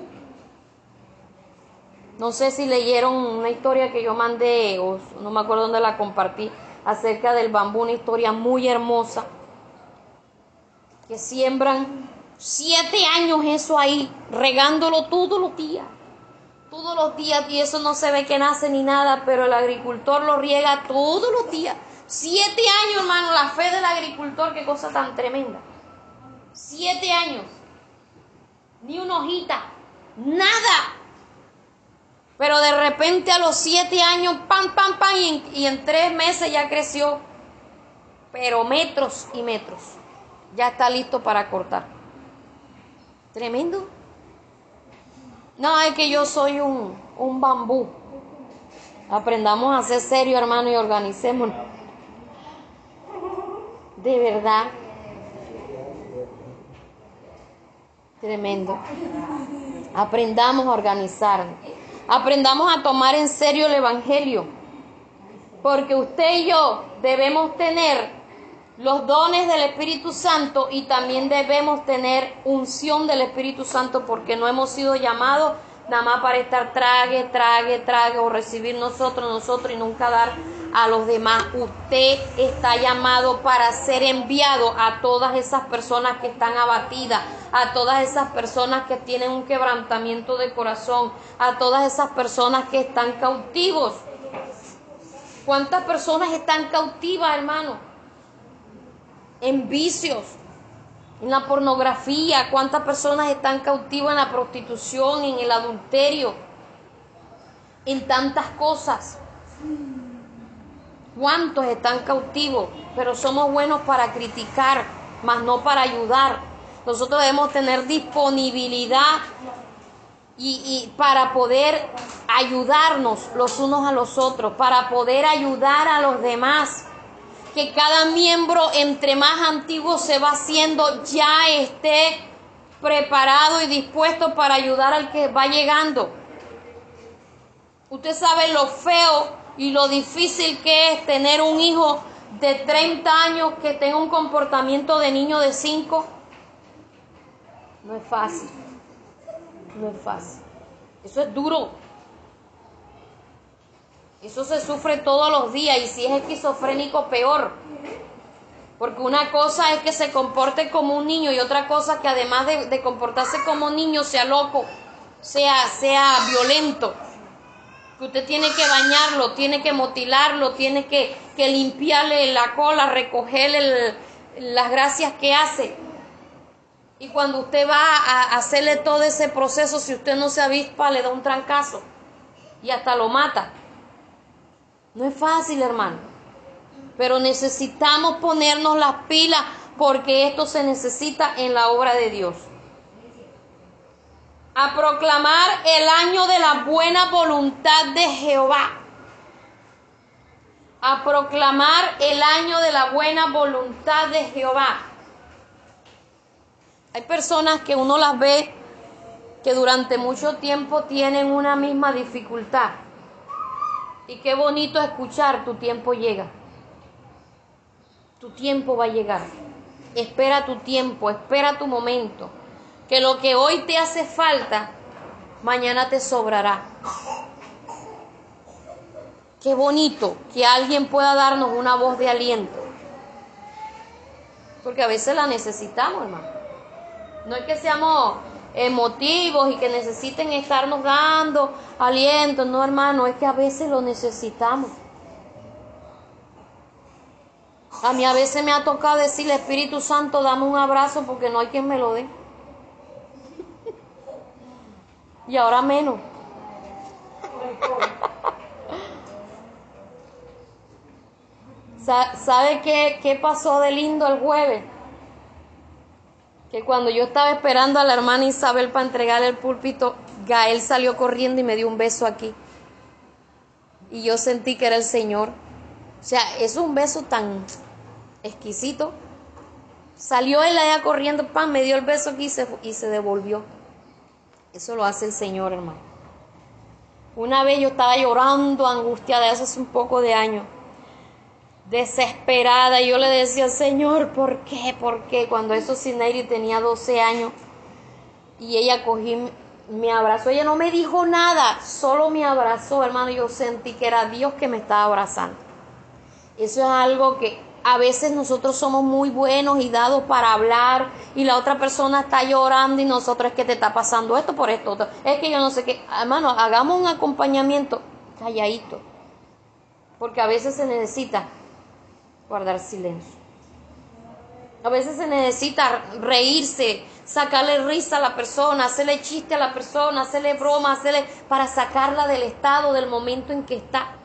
No sé si leyeron una historia que yo mandé, o no me acuerdo dónde la compartí, acerca del bambú, una historia muy hermosa, que siembran siete años eso ahí, regándolo todos los días todos los días y eso no se ve que nace ni nada, pero el agricultor lo riega todos los días. Siete años, hermano, la fe del agricultor, qué cosa tan tremenda. Siete años. Ni una hojita, nada. Pero de repente a los siete años, pam, pam, pam, y y en tres meses ya creció. Pero metros y metros. Ya está listo para cortar. Tremendo. No, es que yo soy un, un bambú. Aprendamos a ser serios, hermano, y organicémonos. De verdad. Tremendo. Aprendamos a organizarnos. Aprendamos a tomar en serio el Evangelio. Porque usted y yo debemos tener los dones del Espíritu Santo y también debemos tener unción del Espíritu Santo porque no hemos sido llamados nada más para estar trague, trague, trague o recibir nosotros, nosotros y nunca dar a los demás. Usted está llamado para ser enviado a todas esas personas que están abatidas, a todas esas personas que tienen un quebrantamiento de corazón, a todas esas personas que están cautivos. ¿Cuántas personas están cautivas, hermano? En vicios, en la pornografía, cuántas personas están cautivas en la prostitución, en el adulterio, en tantas cosas. ¿Cuántos están cautivos? Pero somos buenos para criticar, mas no para ayudar. Nosotros debemos tener disponibilidad y, y, para poder ayudarnos los unos a los otros, para poder ayudar a los demás que cada miembro entre más antiguo se va haciendo ya esté preparado y dispuesto para ayudar al que va llegando. Usted sabe lo feo y lo difícil que es tener un hijo de 30 años que tenga un comportamiento de niño de 5. No es fácil. No es fácil. Eso es duro. Eso se sufre todos los días y si es esquizofrénico, peor. Porque una cosa es que se comporte como un niño y otra cosa que además de, comportarse como niño sea loco, sea, sea violento. Que usted tiene que bañarlo, tiene que motilarlo, tiene que, limpiarle la cola, recogerle las gracias que hace. Y cuando usted va a hacerle todo ese proceso, si usted no se avispa, le da un trancazo y hasta lo mata. No es fácil, hermano. Pero necesitamos ponernos las pilas porque esto se necesita en la obra de Dios. A proclamar el año de la buena voluntad de Jehová. A proclamar el año de la buena voluntad de Jehová. Hay personas que uno las ve que durante mucho tiempo tienen una misma dificultad y qué bonito escuchar, tu tiempo llega. Tu tiempo va a llegar. Espera tu tiempo, espera tu momento. Que lo que hoy te hace falta, mañana te sobrará. Qué bonito que alguien pueda darnos una voz de aliento. Porque a veces la necesitamos, hermano. No es que seamos emotivos y que necesiten estarnos dando aliento, no, hermano, es que a veces lo necesitamos. A mí a veces me ha tocado decirle, Espíritu Santo, dame un abrazo porque no hay quien me lo dé. y ahora menos. *laughs* ¿Sabe qué, qué pasó de lindo el jueves? Que cuando yo estaba esperando a la hermana Isabel para entregarle el púlpito, Gael salió corriendo y me dio un beso aquí. Y yo sentí que era el Señor. O sea, es un beso tan exquisito. Salió él allá corriendo, pan, me dio el beso aquí y se, y se devolvió. Eso lo hace el Señor, hermano. Una vez yo estaba llorando, angustiada, hace un poco de años desesperada. Yo le decía, Señor, ¿por qué? ¿Por qué? Cuando eso Sineiri tenía 12 años y ella cogí, me abrazó. Ella no me dijo nada, solo me abrazó, hermano. Yo sentí que era Dios que me estaba abrazando. Eso es algo que a veces nosotros somos muy buenos y dados para hablar y la otra persona está llorando y nosotros es que te está pasando esto por esto. Es que yo no sé qué. Hermano, hagamos un acompañamiento calladito. Porque a veces se necesita guardar silencio. A veces se necesita reírse, sacarle risa a la persona, hacerle chiste a la persona, hacerle broma, hacerle para sacarla del estado, del momento en que está.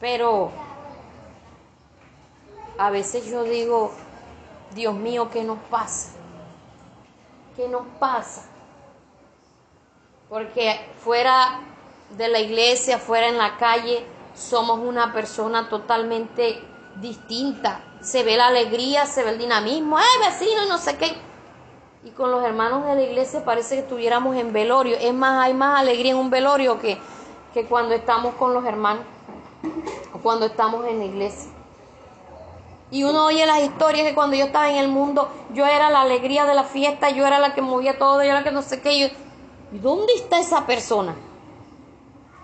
Pero a veces yo digo, Dios mío, ¿qué nos pasa? ¿Qué nos pasa? Porque fuera de la iglesia, fuera en la calle, somos una persona totalmente distinta. Se ve la alegría, se ve el dinamismo, ¡eh, vecino! Y no sé qué. Y con los hermanos de la iglesia parece que estuviéramos en velorio. Es más, hay más alegría en un velorio que, que cuando estamos con los hermanos, o cuando estamos en la iglesia. Y uno oye las historias que cuando yo estaba en el mundo, yo era la alegría de la fiesta, yo era la que movía todo, yo era la que no sé qué. ¿Y dónde está esa persona?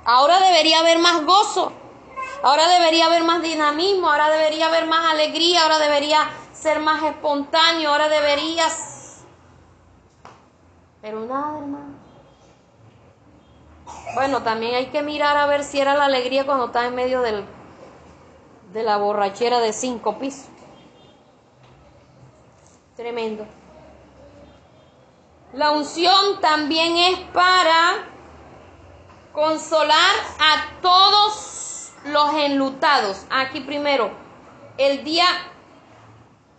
Ahora debería haber más gozo. Ahora debería haber más dinamismo. Ahora debería haber más alegría. Ahora debería ser más espontáneo. Ahora deberías... Pero nada, hermano. Bueno, también hay que mirar a ver si era la alegría cuando estaba en medio del, de la borrachera de cinco pisos. Tremendo. La unción también es para Consolar a todos los enlutados. Aquí primero, el día,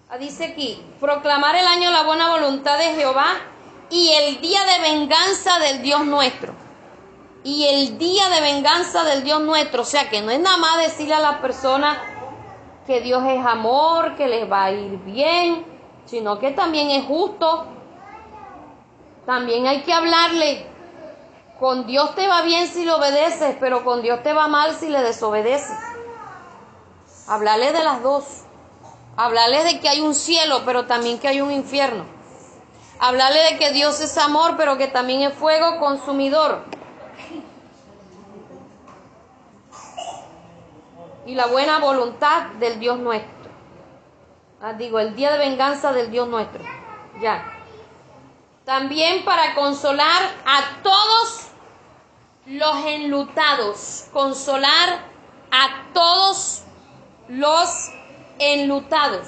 ah, dice aquí, proclamar el año la buena voluntad de Jehová y el día de venganza del Dios nuestro. Y el día de venganza del Dios nuestro. O sea que no es nada más decirle a la persona que Dios es amor, que les va a ir bien, sino que también es justo. También hay que hablarle con Dios te va bien si le obedeces, pero con Dios te va mal si le desobedeces. Hablarle de las dos. Hablarle de que hay un cielo, pero también que hay un infierno. Hablarle de que Dios es amor, pero que también es fuego consumidor. Y la buena voluntad del Dios nuestro. Ah, digo, el día de venganza del Dios nuestro. Ya. También para consolar a todos los enlutados. Consolar a todos los enlutados.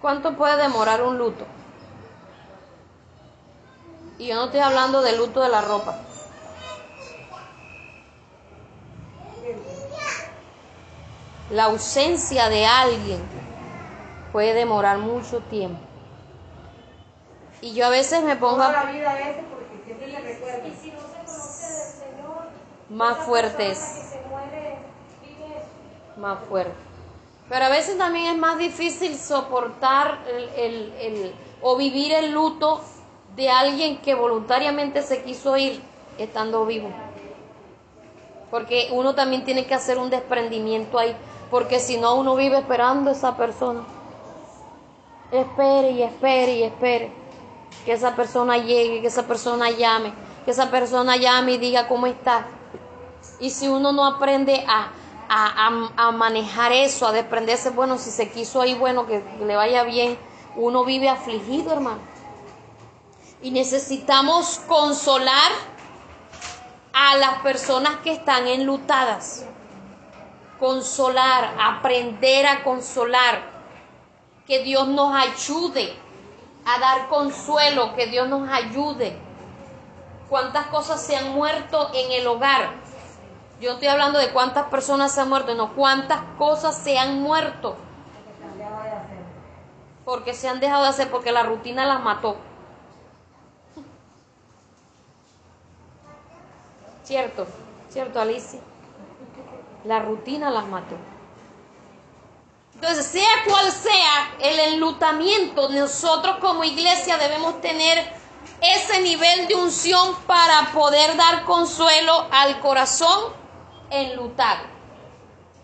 ¿Cuánto puede demorar un luto? Y yo no estoy hablando del luto de la ropa. la ausencia de alguien puede demorar mucho tiempo. Y yo a veces me pongo
la vida porque siempre le recuerdo.
Y si no se conoce del Señor,
más fuerte es.
se muere, vive
Más fuerte. Pero a veces también es más difícil soportar el, el, el, o vivir el luto de alguien que voluntariamente se quiso ir estando vivo. Porque uno también tiene que hacer un desprendimiento ahí porque si no uno vive esperando a esa persona. Espere y espere y espere que esa persona llegue, que esa persona llame. que esa persona llame y diga cómo está. Y si uno no aprende a, a, a, manejar eso, a desprenderse, bueno, si se quiso ahí, bueno, que le vaya bien, uno vive afligido, hermano. Y necesitamos consolar a las personas que están enlutadas. Consolar, aprender a consolar. Que Dios nos ayude a dar consuelo, que Dios nos ayude. ¿Cuántas cosas se han muerto en el hogar? Yo estoy hablando de cuántas personas se han muerto, no cuántas cosas se han muerto. Porque se han dejado de hacer, porque la rutina las mató. Cierto, cierto, Alicia. La rutina las mató. Entonces, sea cual sea el enlutamiento, nosotros como iglesia debemos tener ese nivel de unción para poder dar consuelo al corazón enlutado.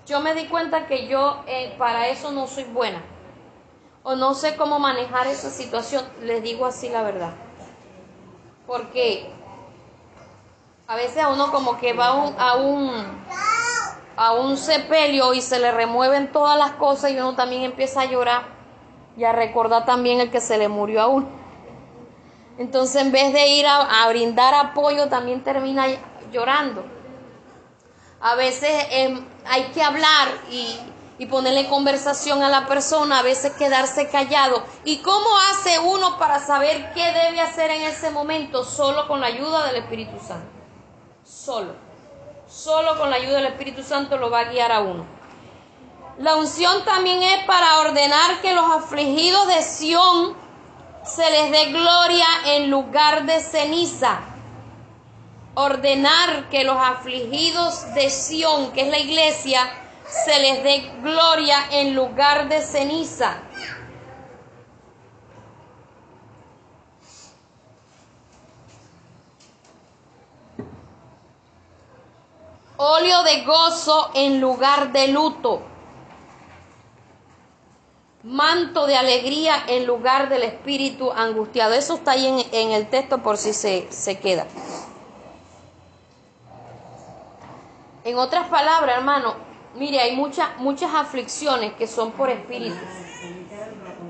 Yo me di cuenta que yo eh, para eso no soy buena. O no sé cómo manejar esa situación. Les digo así la verdad. Porque a veces a uno como que va a un, a un sepelio y se le remueven todas las cosas y uno también empieza a llorar y a recordar también el que se le murió a uno. Entonces en vez de ir a, brindar apoyo también termina llorando. A veces em, hay que hablar y, y ponerle conversación a la persona, a veces quedarse callado. ¿Y cómo hace uno para saber qué debe hacer en ese momento? Solo con la ayuda del Espíritu Santo solo. Solo con la ayuda del Espíritu Santo lo va a guiar a uno. La unción también es para ordenar que los afligidos de Sión se les dé gloria en lugar de ceniza. Ordenar que los afligidos de Sión, que es la iglesia, se les dé gloria en lugar de ceniza. Óleo de gozo en lugar de luto, manto de alegría en lugar del espíritu angustiado. Eso está ahí en, el texto por si se, se queda. En otras palabras, hermano, mire, hay muchas, muchas aflicciones que son por espíritu,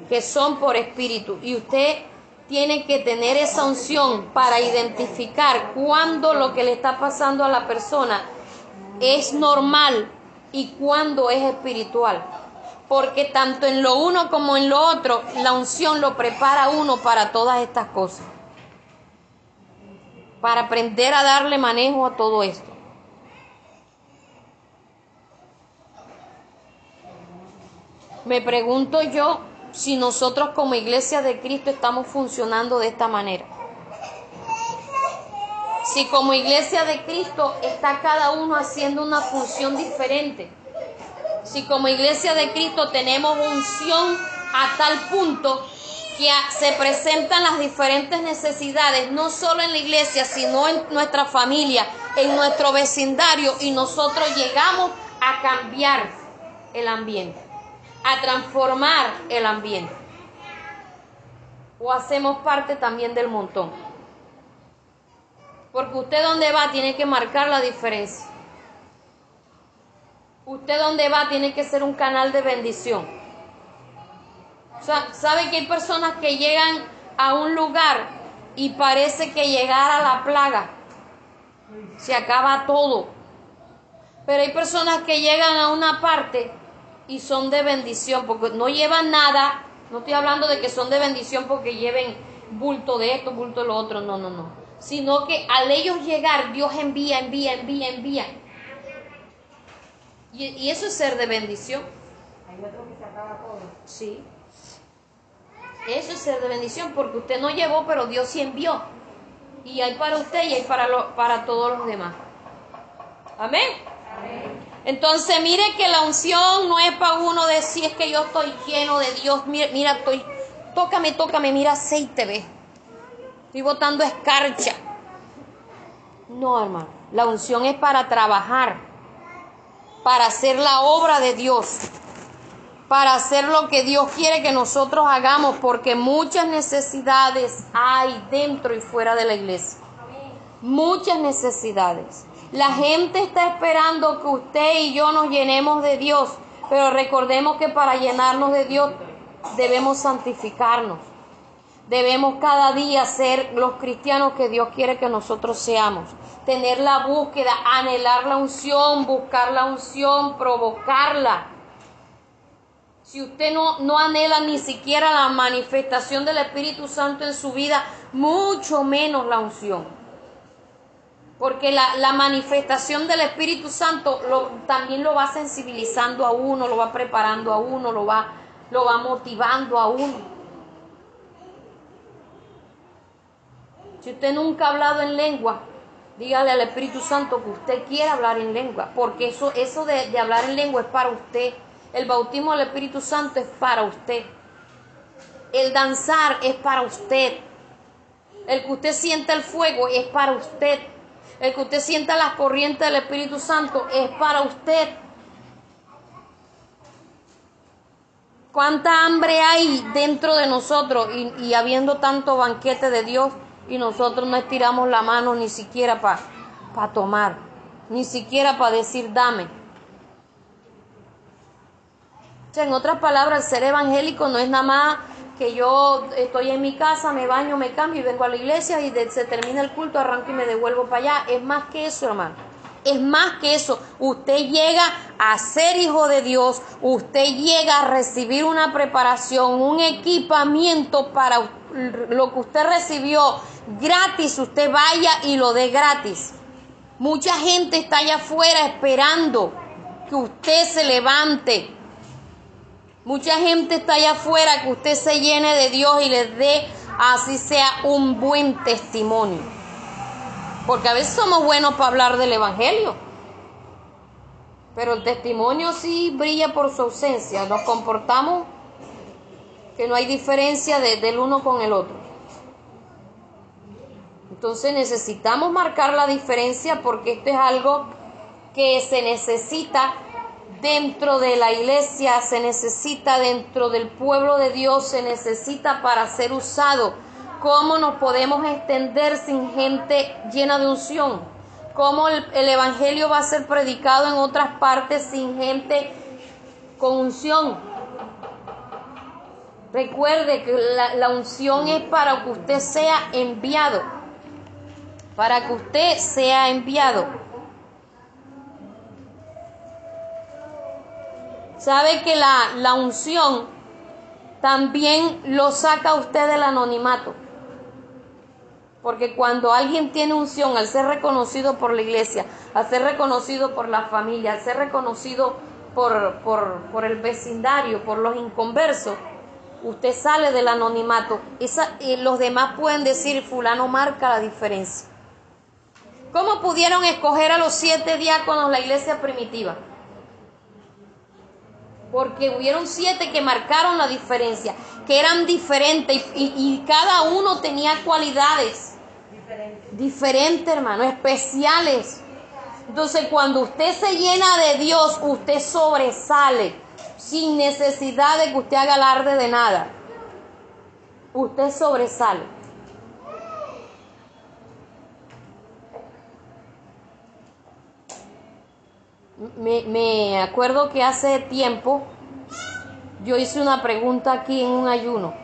que son por espíritu, y usted tiene que tener esa unción para identificar cuándo lo que le está pasando a la persona es normal y cuando es espiritual. Porque tanto en lo uno como en lo otro, la unción lo prepara uno para todas estas cosas. Para aprender a darle manejo a todo esto. Me pregunto yo si nosotros como iglesia de Cristo estamos funcionando de esta manera. Si como iglesia de Cristo está cada uno haciendo una función diferente. Si como iglesia de Cristo tenemos unción a tal punto que se presentan las diferentes necesidades, no solo en la iglesia, sino en nuestra familia, en nuestro vecindario, y nosotros llegamos a cambiar el ambiente, a transformar el ambiente. O hacemos parte también del montón. Porque usted donde va tiene que marcar la diferencia. Usted donde va tiene que ser un canal de bendición. O sea, ¿sabe que hay personas que llegan a un lugar y parece que llegar a la plaga se acaba todo? Pero hay personas que llegan a una parte y son de bendición porque no llevan nada. No estoy hablando de que son de bendición porque lleven bulto de esto, bulto de lo otro. No, no, no sino que al ellos llegar, Dios envía, envía, envía, envía. Y, eso es ser de bendición.
Hay otro que se acaba todo.
Sí. Eso es ser de bendición, porque usted no llevó, pero Dios sí envió. Y hay para usted y hay para, lo, para todos los demás. Amén. Entonces, mire que la unción no es para uno decir es que yo estoy lleno de Dios. Mira, mira estoy, tócame, tócame, mira aceite, ve. Estoy botando escarcha. No, hermano. La unción es para trabajar, para hacer la obra de Dios, para hacer lo que Dios quiere que nosotros hagamos, porque muchas necesidades hay dentro y fuera de la iglesia. muchas necesidades. La gente está esperando que usted y yo nos llenemos de Dios, pero recordemos que para llenarnos de Dios debemos santificarnos. Debemos cada día ser los cristianos que Dios quiere que nosotros seamos. Tener la búsqueda, anhelar la unción, buscar la unción, provocarla. Si usted no, no anhela ni siquiera la manifestación del Espíritu Santo en su vida, mucho menos la unción. Porque la, la manifestación del Espíritu Santo también lo va sensibilizando a uno, lo va preparando a uno, lo va, lo va motivando a uno. Si usted nunca ha hablado en lengua, dígale al Espíritu Santo que usted quiere hablar en lengua, porque eso, eso de, hablar en lengua es para usted. El bautismo del Espíritu Santo es para usted. El danzar es para usted. El que usted sienta el fuego es para usted. El que usted sienta las corrientes del Espíritu Santo es para usted. ¿Cuánta hambre hay dentro de nosotros y habiendo tanto banquete de Dios? Y nosotros no estiramos la mano ni siquiera para tomar, ni siquiera para decir dame. O sea, en otras palabras, ser evangélico no es nada más que yo estoy en mi casa, me baño, me cambio y vengo a la iglesia y se termina el culto, arranco y me devuelvo para allá. Es más que eso, hermano. Es más que eso. Usted llega a ser hijo de Dios, usted llega a recibir una preparación, un equipamiento para lo que usted recibió gratis, usted vaya y lo dé gratis. Mucha gente está allá afuera esperando que usted se levante. Mucha gente está allá afuera que usted se llene de Dios y les dé, así sea, un buen testimonio. Porque a veces somos buenos para hablar del Evangelio. Pero el testimonio sí brilla por su ausencia. Nos comportamos que no hay diferencia del uno con el otro. Entonces necesitamos marcar la diferencia porque esto es algo que se necesita dentro de la iglesia, se necesita dentro del pueblo de Dios, se necesita para ser usado. ¿Cómo nos podemos extender sin gente llena de unción? ¿Cómo el, el Evangelio va a ser predicado en otras partes sin gente con unción? Recuerde que la, la, unción es para que usted sea enviado, para que usted sea enviado. Sabe que la, la unción también lo saca usted del anonimato. Porque cuando alguien tiene unción, al ser reconocido por la iglesia, al ser reconocido por la familia, al ser reconocido por, por, por el vecindario, por los inconversos, usted sale del anonimato. Esa, y los demás pueden decir, fulano marca la diferencia. ¿Cómo pudieron escoger a los siete diáconos la iglesia primitiva? Porque hubieron siete que marcaron la diferencia, que eran diferentes y, cada uno tenía cualidades diferentes, hermano, especiales. Entonces, cuando usted se llena de Dios, usted sobresale sin necesidad de que usted haga alarde de nada. Usted sobresale. Me, me, acuerdo que hace tiempo yo hice una pregunta aquí en un ayuno.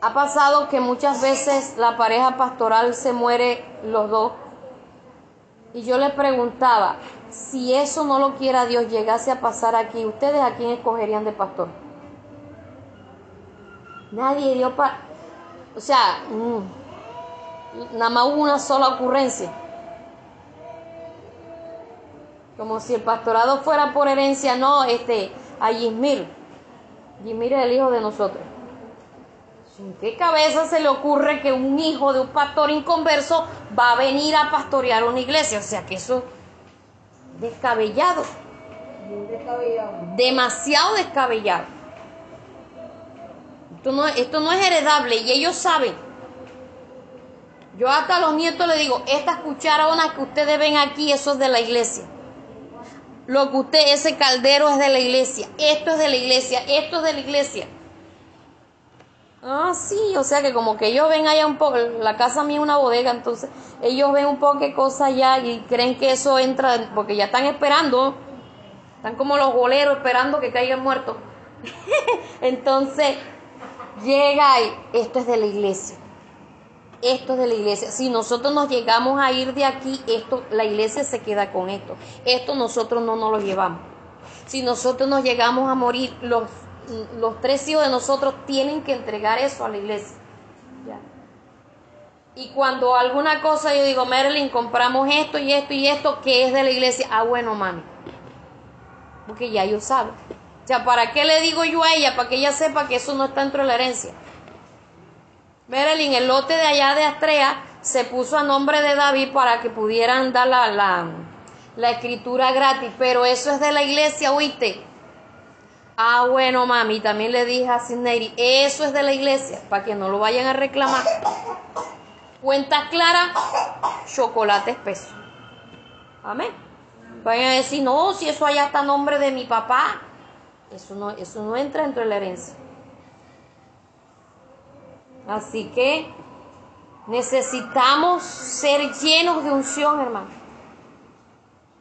Ha pasado que muchas veces la pareja pastoral se muere los dos. Y yo le preguntaba, si eso no lo quiera Dios, llegase a pasar aquí, ¿ustedes a quién escogerían de pastor? Nadie dio para... O sea, mmm, nada más hubo una sola ocurrencia. Como si el pastorado fuera por herencia, no, este, a Yismir. Yismir es el hijo de nosotros. ¿En qué cabeza se le ocurre que un hijo de un pastor inconverso va a venir a pastorear una iglesia? O sea que eso descabellado.
descabellado.
Demasiado descabellado. Esto no, esto no es heredable y ellos saben. Yo hasta a los nietos les digo, estas cucharonas que ustedes ven aquí, eso es de la iglesia. Lo que usted, ese caldero es de la iglesia. Esto es de la iglesia. Esto es de la iglesia. Ah, sí, o sea que como que ellos ven allá un poco, la casa mía es una bodega, entonces ellos ven un poco de cosas allá y creen que eso entra, porque ya están esperando, están como los boleros esperando que caigan muertos. *laughs* entonces llega y esto es de la iglesia, esto es de la iglesia. Si nosotros nos llegamos a ir de aquí, esto, la iglesia se queda con esto. Esto nosotros no nos lo llevamos. Si nosotros nos llegamos a morir, los los tres hijos de nosotros tienen que entregar eso a la iglesia. Y cuando alguna cosa yo digo, Marilyn, compramos esto y esto y esto que es de la iglesia, ah, bueno, mami. Porque ya yo sabe. O sea, ¿para qué le digo yo a ella? Para que ella sepa que eso no está dentro de la herencia. Marilyn, el lote de allá de Astrea se puso a nombre de David para que pudieran dar la, la, la escritura gratis, pero eso es de la iglesia, oíste. Ah, bueno, mami, también le dije a Sidney, eso es de la iglesia, para que no lo vayan a reclamar. Cuentas claras, chocolate espeso. Amén. Vayan a decir, no, si eso allá está a nombre de mi papá. Eso no, eso no entra dentro de la herencia. Así que necesitamos ser llenos de unción, hermano.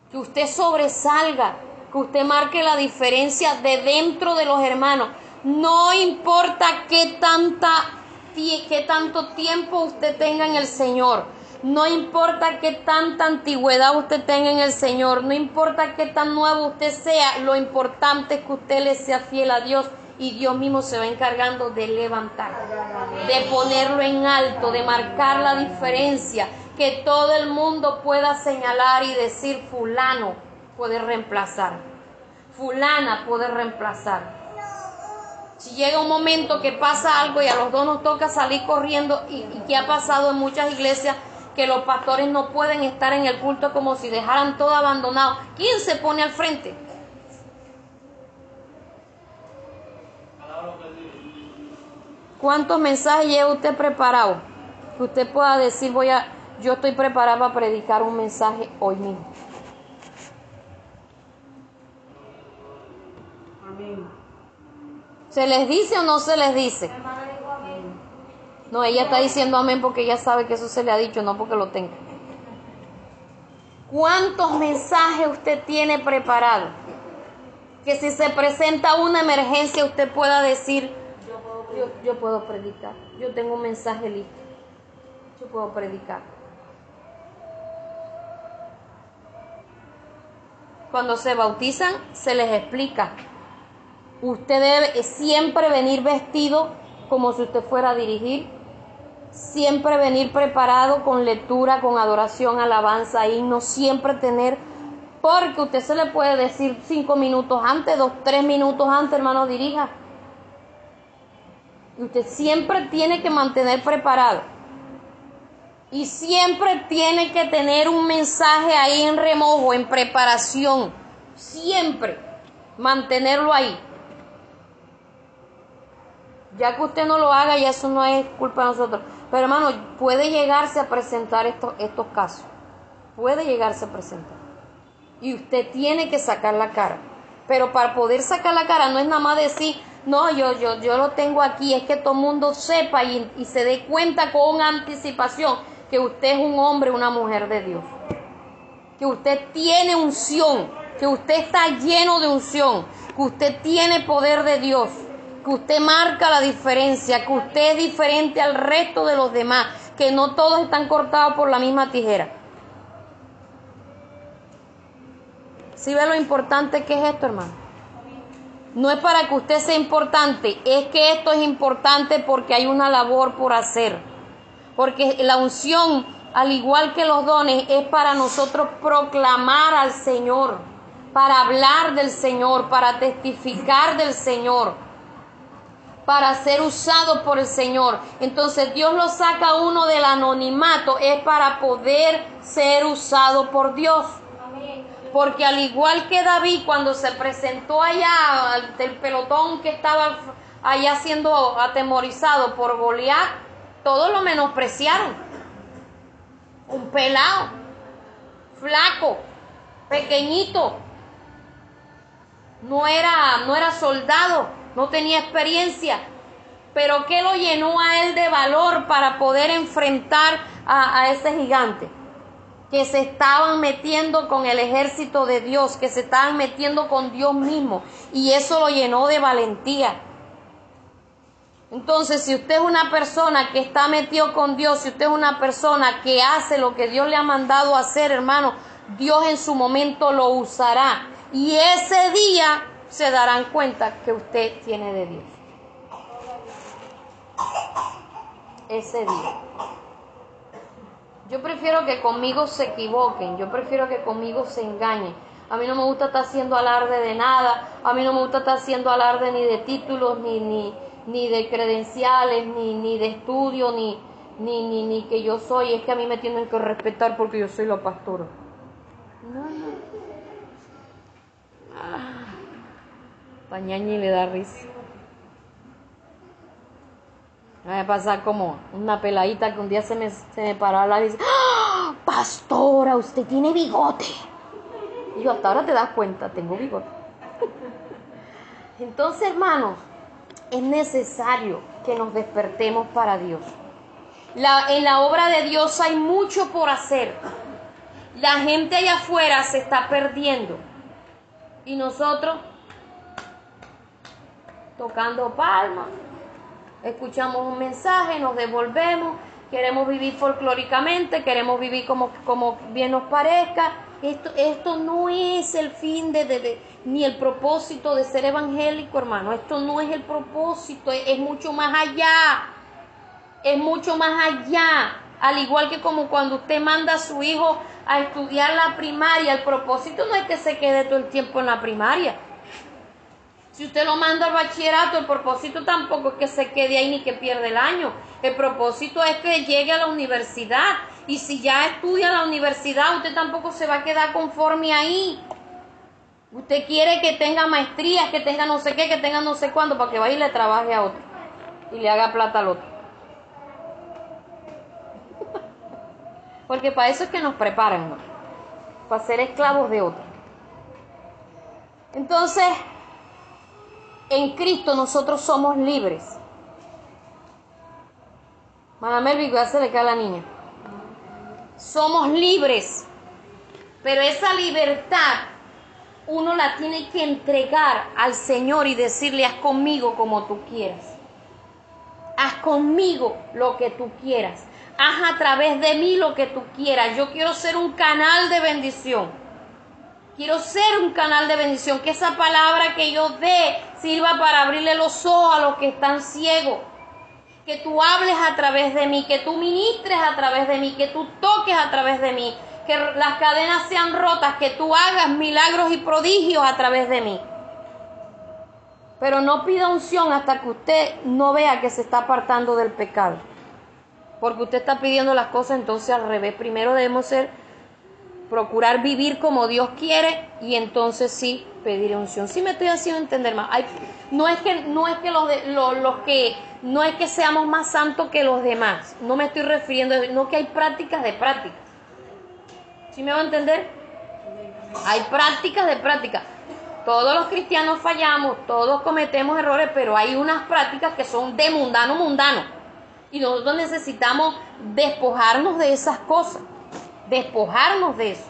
Que usted sobresalga que usted marque la diferencia de dentro de los hermanos. No importa qué, tanta, qué tanto tiempo usted tenga en el Señor. No importa qué tanta antigüedad usted tenga en el Señor. No importa qué tan nuevo usted sea. Lo importante es que usted le sea fiel a Dios y Dios mismo se va encargando de levantar, de ponerlo en alto, de marcar la diferencia, que todo el mundo pueda señalar y decir fulano puede reemplazar. Fulana puede reemplazar. Si llega un momento que pasa algo y a los dos nos toca salir corriendo y, que ha pasado en muchas iglesias que los pastores no pueden estar en el culto como si dejaran todo abandonado. ¿Quién se pone al frente? ¿Cuántos mensajes lleva usted preparado? Que usted pueda decir, voy a, yo estoy preparado para predicar un mensaje hoy mismo. ¿Se les dice o no se les dice? No, ella está diciendo amén porque ella sabe que eso se le ha dicho, no porque lo tenga. ¿Cuántos mensajes usted tiene preparado? Que si se presenta una emergencia usted pueda decir, yo, yo puedo predicar, yo tengo un mensaje listo, yo puedo predicar. Cuando se bautizan se les explica Usted debe siempre venir vestido como si usted fuera a dirigir. Siempre venir preparado con lectura, con adoración, alabanza, himno. Siempre tener, porque usted se le puede decir cinco minutos antes, dos, tres minutos antes, hermano, dirija. Y usted siempre tiene que mantener preparado. Y siempre tiene que tener un mensaje ahí en remojo, en preparación. Siempre mantenerlo ahí. Ya que usted no lo haga, y eso no es culpa de nosotros. Pero hermano, puede llegarse a presentar estos, estos casos. Puede llegarse a presentar. Y usted tiene que sacar la cara. Pero para poder sacar la cara no es nada más decir, no, yo, yo, yo lo tengo aquí, es que todo el mundo sepa y, y se dé cuenta con anticipación que usted es un hombre, una mujer de Dios. Que usted tiene unción, que usted está lleno de unción, que usted tiene poder de Dios que usted marca la diferencia, que usted es diferente al resto de los demás, que no todos están cortados por la misma tijera. ¿Sí ve lo importante que es esto, hermano? No es para que usted sea importante, es que esto es importante porque hay una labor por hacer. Porque la unción, al igual que los dones, es para nosotros proclamar al Señor, para hablar del Señor, para testificar del Señor para ser usado por el Señor. Entonces Dios lo saca uno del anonimato, es para poder ser usado por Dios. Porque al igual que David cuando se presentó allá del pelotón que estaba allá siendo atemorizado por Goliat, todos lo menospreciaron. Un pelado, flaco, pequeñito. No era, no era soldado, no tenía experiencia, Pero ¿qué lo llenó a él de valor para poder enfrentar a, ese gigante? que se estaban metiendo con el ejército de Dios, que se estaban metiendo con Dios mismo. Y eso lo llenó de valentía. Entonces, si usted es una persona que está metido con Dios, si usted es una persona que hace lo que Dios le ha mandado hacer, hermano, Dios en su momento lo usará. Y ese día se darán cuenta que usted tiene de Dios. Ese día. Yo prefiero que conmigo se equivoquen, yo prefiero que conmigo se engañen. A mí no me gusta estar haciendo alarde de nada, a mí no me gusta estar haciendo alarde ni de títulos, ni, ni, ni de credenciales, ni, ni de estudio, ni, ni, ni, que yo soy. Es que a mí me tienen que respetar porque yo soy la pastora. No, no. Ah. Pañañi le da risa. Me va a como una peladita que un día se me, se me paró a la y dice, ¡Ah, pastora, usted tiene bigote. Y yo, hasta ahora te das cuenta, tengo bigote. *laughs* Entonces, hermanos, es necesario que nos despertemos para Dios. En la obra de Dios hay mucho por hacer. La gente allá afuera se está perdiendo. Y nosotros tocando palmas, escuchamos un mensaje, nos devolvemos, queremos vivir folclóricamente, queremos vivir como, como bien nos parezca. Esto, esto no es el fin de, ni el propósito de ser evangélico, hermano. Esto no es el propósito, es, es mucho más allá. Es mucho más allá. Al igual que como cuando usted manda a su hijo a estudiar la primaria, el propósito no es que se quede todo el tiempo en la primaria. Si usted lo manda al bachillerato, el propósito tampoco es que se quede ahí ni que pierda el año. El propósito es que llegue a la universidad. Y si ya estudia en la universidad, usted tampoco se va a quedar conforme ahí. Usted quiere que tenga maestrías, que tenga no sé qué, que tenga no sé cuándo, para que vaya y le trabaje a otro. Y le haga plata al otro. *laughs* Porque para eso es que nos preparan, ¿no? Para ser esclavos de otro. Entonces, en Cristo nosotros somos libres. Mamá Melvin, ya se le cae a la niña. Somos libres. Pero esa libertad uno la tiene que entregar al Señor y decirle, haz conmigo como tú quieras. Haz conmigo lo que tú quieras. Haz a través de mí lo que tú quieras. Yo quiero ser un canal de bendición. Quiero ser un canal de bendición. Que esa palabra que yo dé sirva para abrirle los ojos a los que están ciegos. Que tú hables a través de mí, que tú ministres a través de mí, que tú toques a través de mí, que las cadenas sean rotas, que tú hagas milagros y prodigios a través de mí. Pero no pida unción hasta que usted no vea que se está apartando del pecado. Porque usted está pidiendo las cosas entonces al revés. Primero debemos ser procurar vivir como Dios quiere y entonces sí pedir unción. Sí me estoy haciendo entender más. Hay, no es que no es que los, de, los, que no es que seamos más santos que los demás. No me estoy refiriendo, no que hay prácticas de prácticas. ¿Sí me va a entender? Hay prácticas de prácticas. Todos los cristianos fallamos, todos cometemos errores, pero hay unas prácticas que son de mundano mundano. Y nosotros necesitamos despojarnos de esas cosas despojarnos de eso.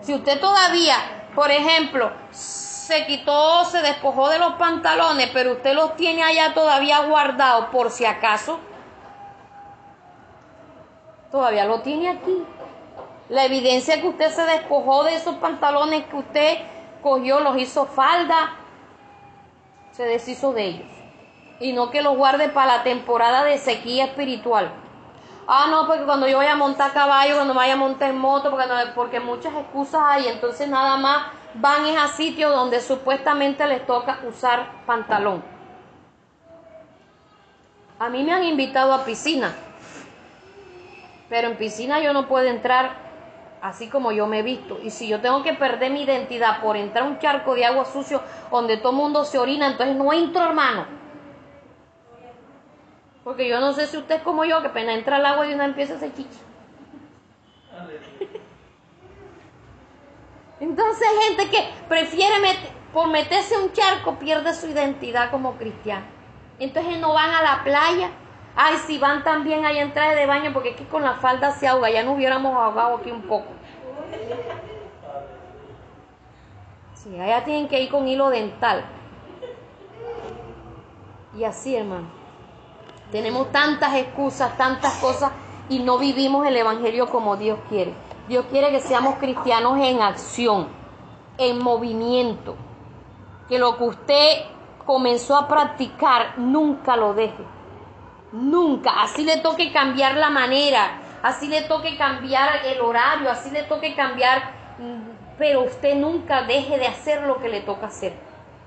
Si usted todavía, por ejemplo, se quitó, se despojó de los pantalones, pero usted los tiene allá todavía guardados por si acaso, todavía lo tiene aquí. La evidencia que usted se despojó de esos pantalones que usted cogió, los hizo falda, se deshizo de ellos. Y no que los guarde para la temporada de sequía espiritual. Ah, no, porque cuando yo vaya a montar caballo, cuando vaya a montar moto, porque, porque muchas excusas hay, entonces nada más van a sitios donde supuestamente les toca usar pantalón. A mí me han invitado a piscina, pero en piscina yo no puedo entrar así como yo me he visto. Y si yo tengo que perder mi identidad por entrar a un charco de agua sucio donde todo el mundo se orina, entonces no entro, hermano. Porque yo no sé si usted es como yo, que apenas entra el agua y una empieza a hacer chicha. *laughs* Entonces gente que prefiere por meterse un charco pierde su identidad como cristiano. Entonces no van a la playa. Ay, si van también ahí en traje de baño, porque es que con la falda se ahoga, ya nos hubiéramos ahogado aquí un poco. Sí, allá tienen que ir con hilo dental. Y así, hermano. Tenemos tantas excusas, tantas cosas y no vivimos el Evangelio como Dios quiere. Dios quiere que seamos cristianos en acción, en movimiento. Que lo que usted comenzó a practicar, nunca lo deje. Nunca. Así le toque cambiar la manera, así le toque cambiar el horario, así le toque cambiar, mm, pero usted nunca deje de hacer lo que le toca hacer.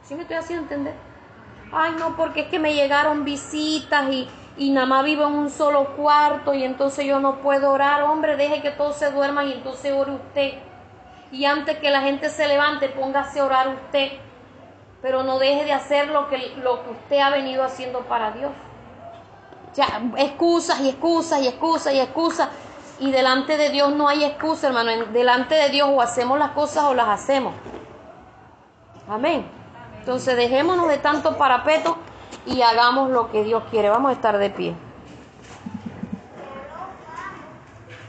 ¿Sí me estoy haciendo entender? Ay, no, porque es que me llegaron visitas y, y nada más vivo en un solo cuarto y entonces yo no puedo orar. Hombre, deje que todos se duerman y entonces ore usted. Y antes que la gente se levante, póngase a orar usted. Pero no deje de hacer lo que, lo que usted ha venido haciendo para Dios. Ya, excusas y excusas y excusas y excusas. Y delante de Dios no hay excusa, hermano. Delante de Dios o hacemos las cosas o las hacemos. Amén. Entonces dejémonos de tanto parapeto y hagamos lo que Dios quiere. Vamos a estar de pie.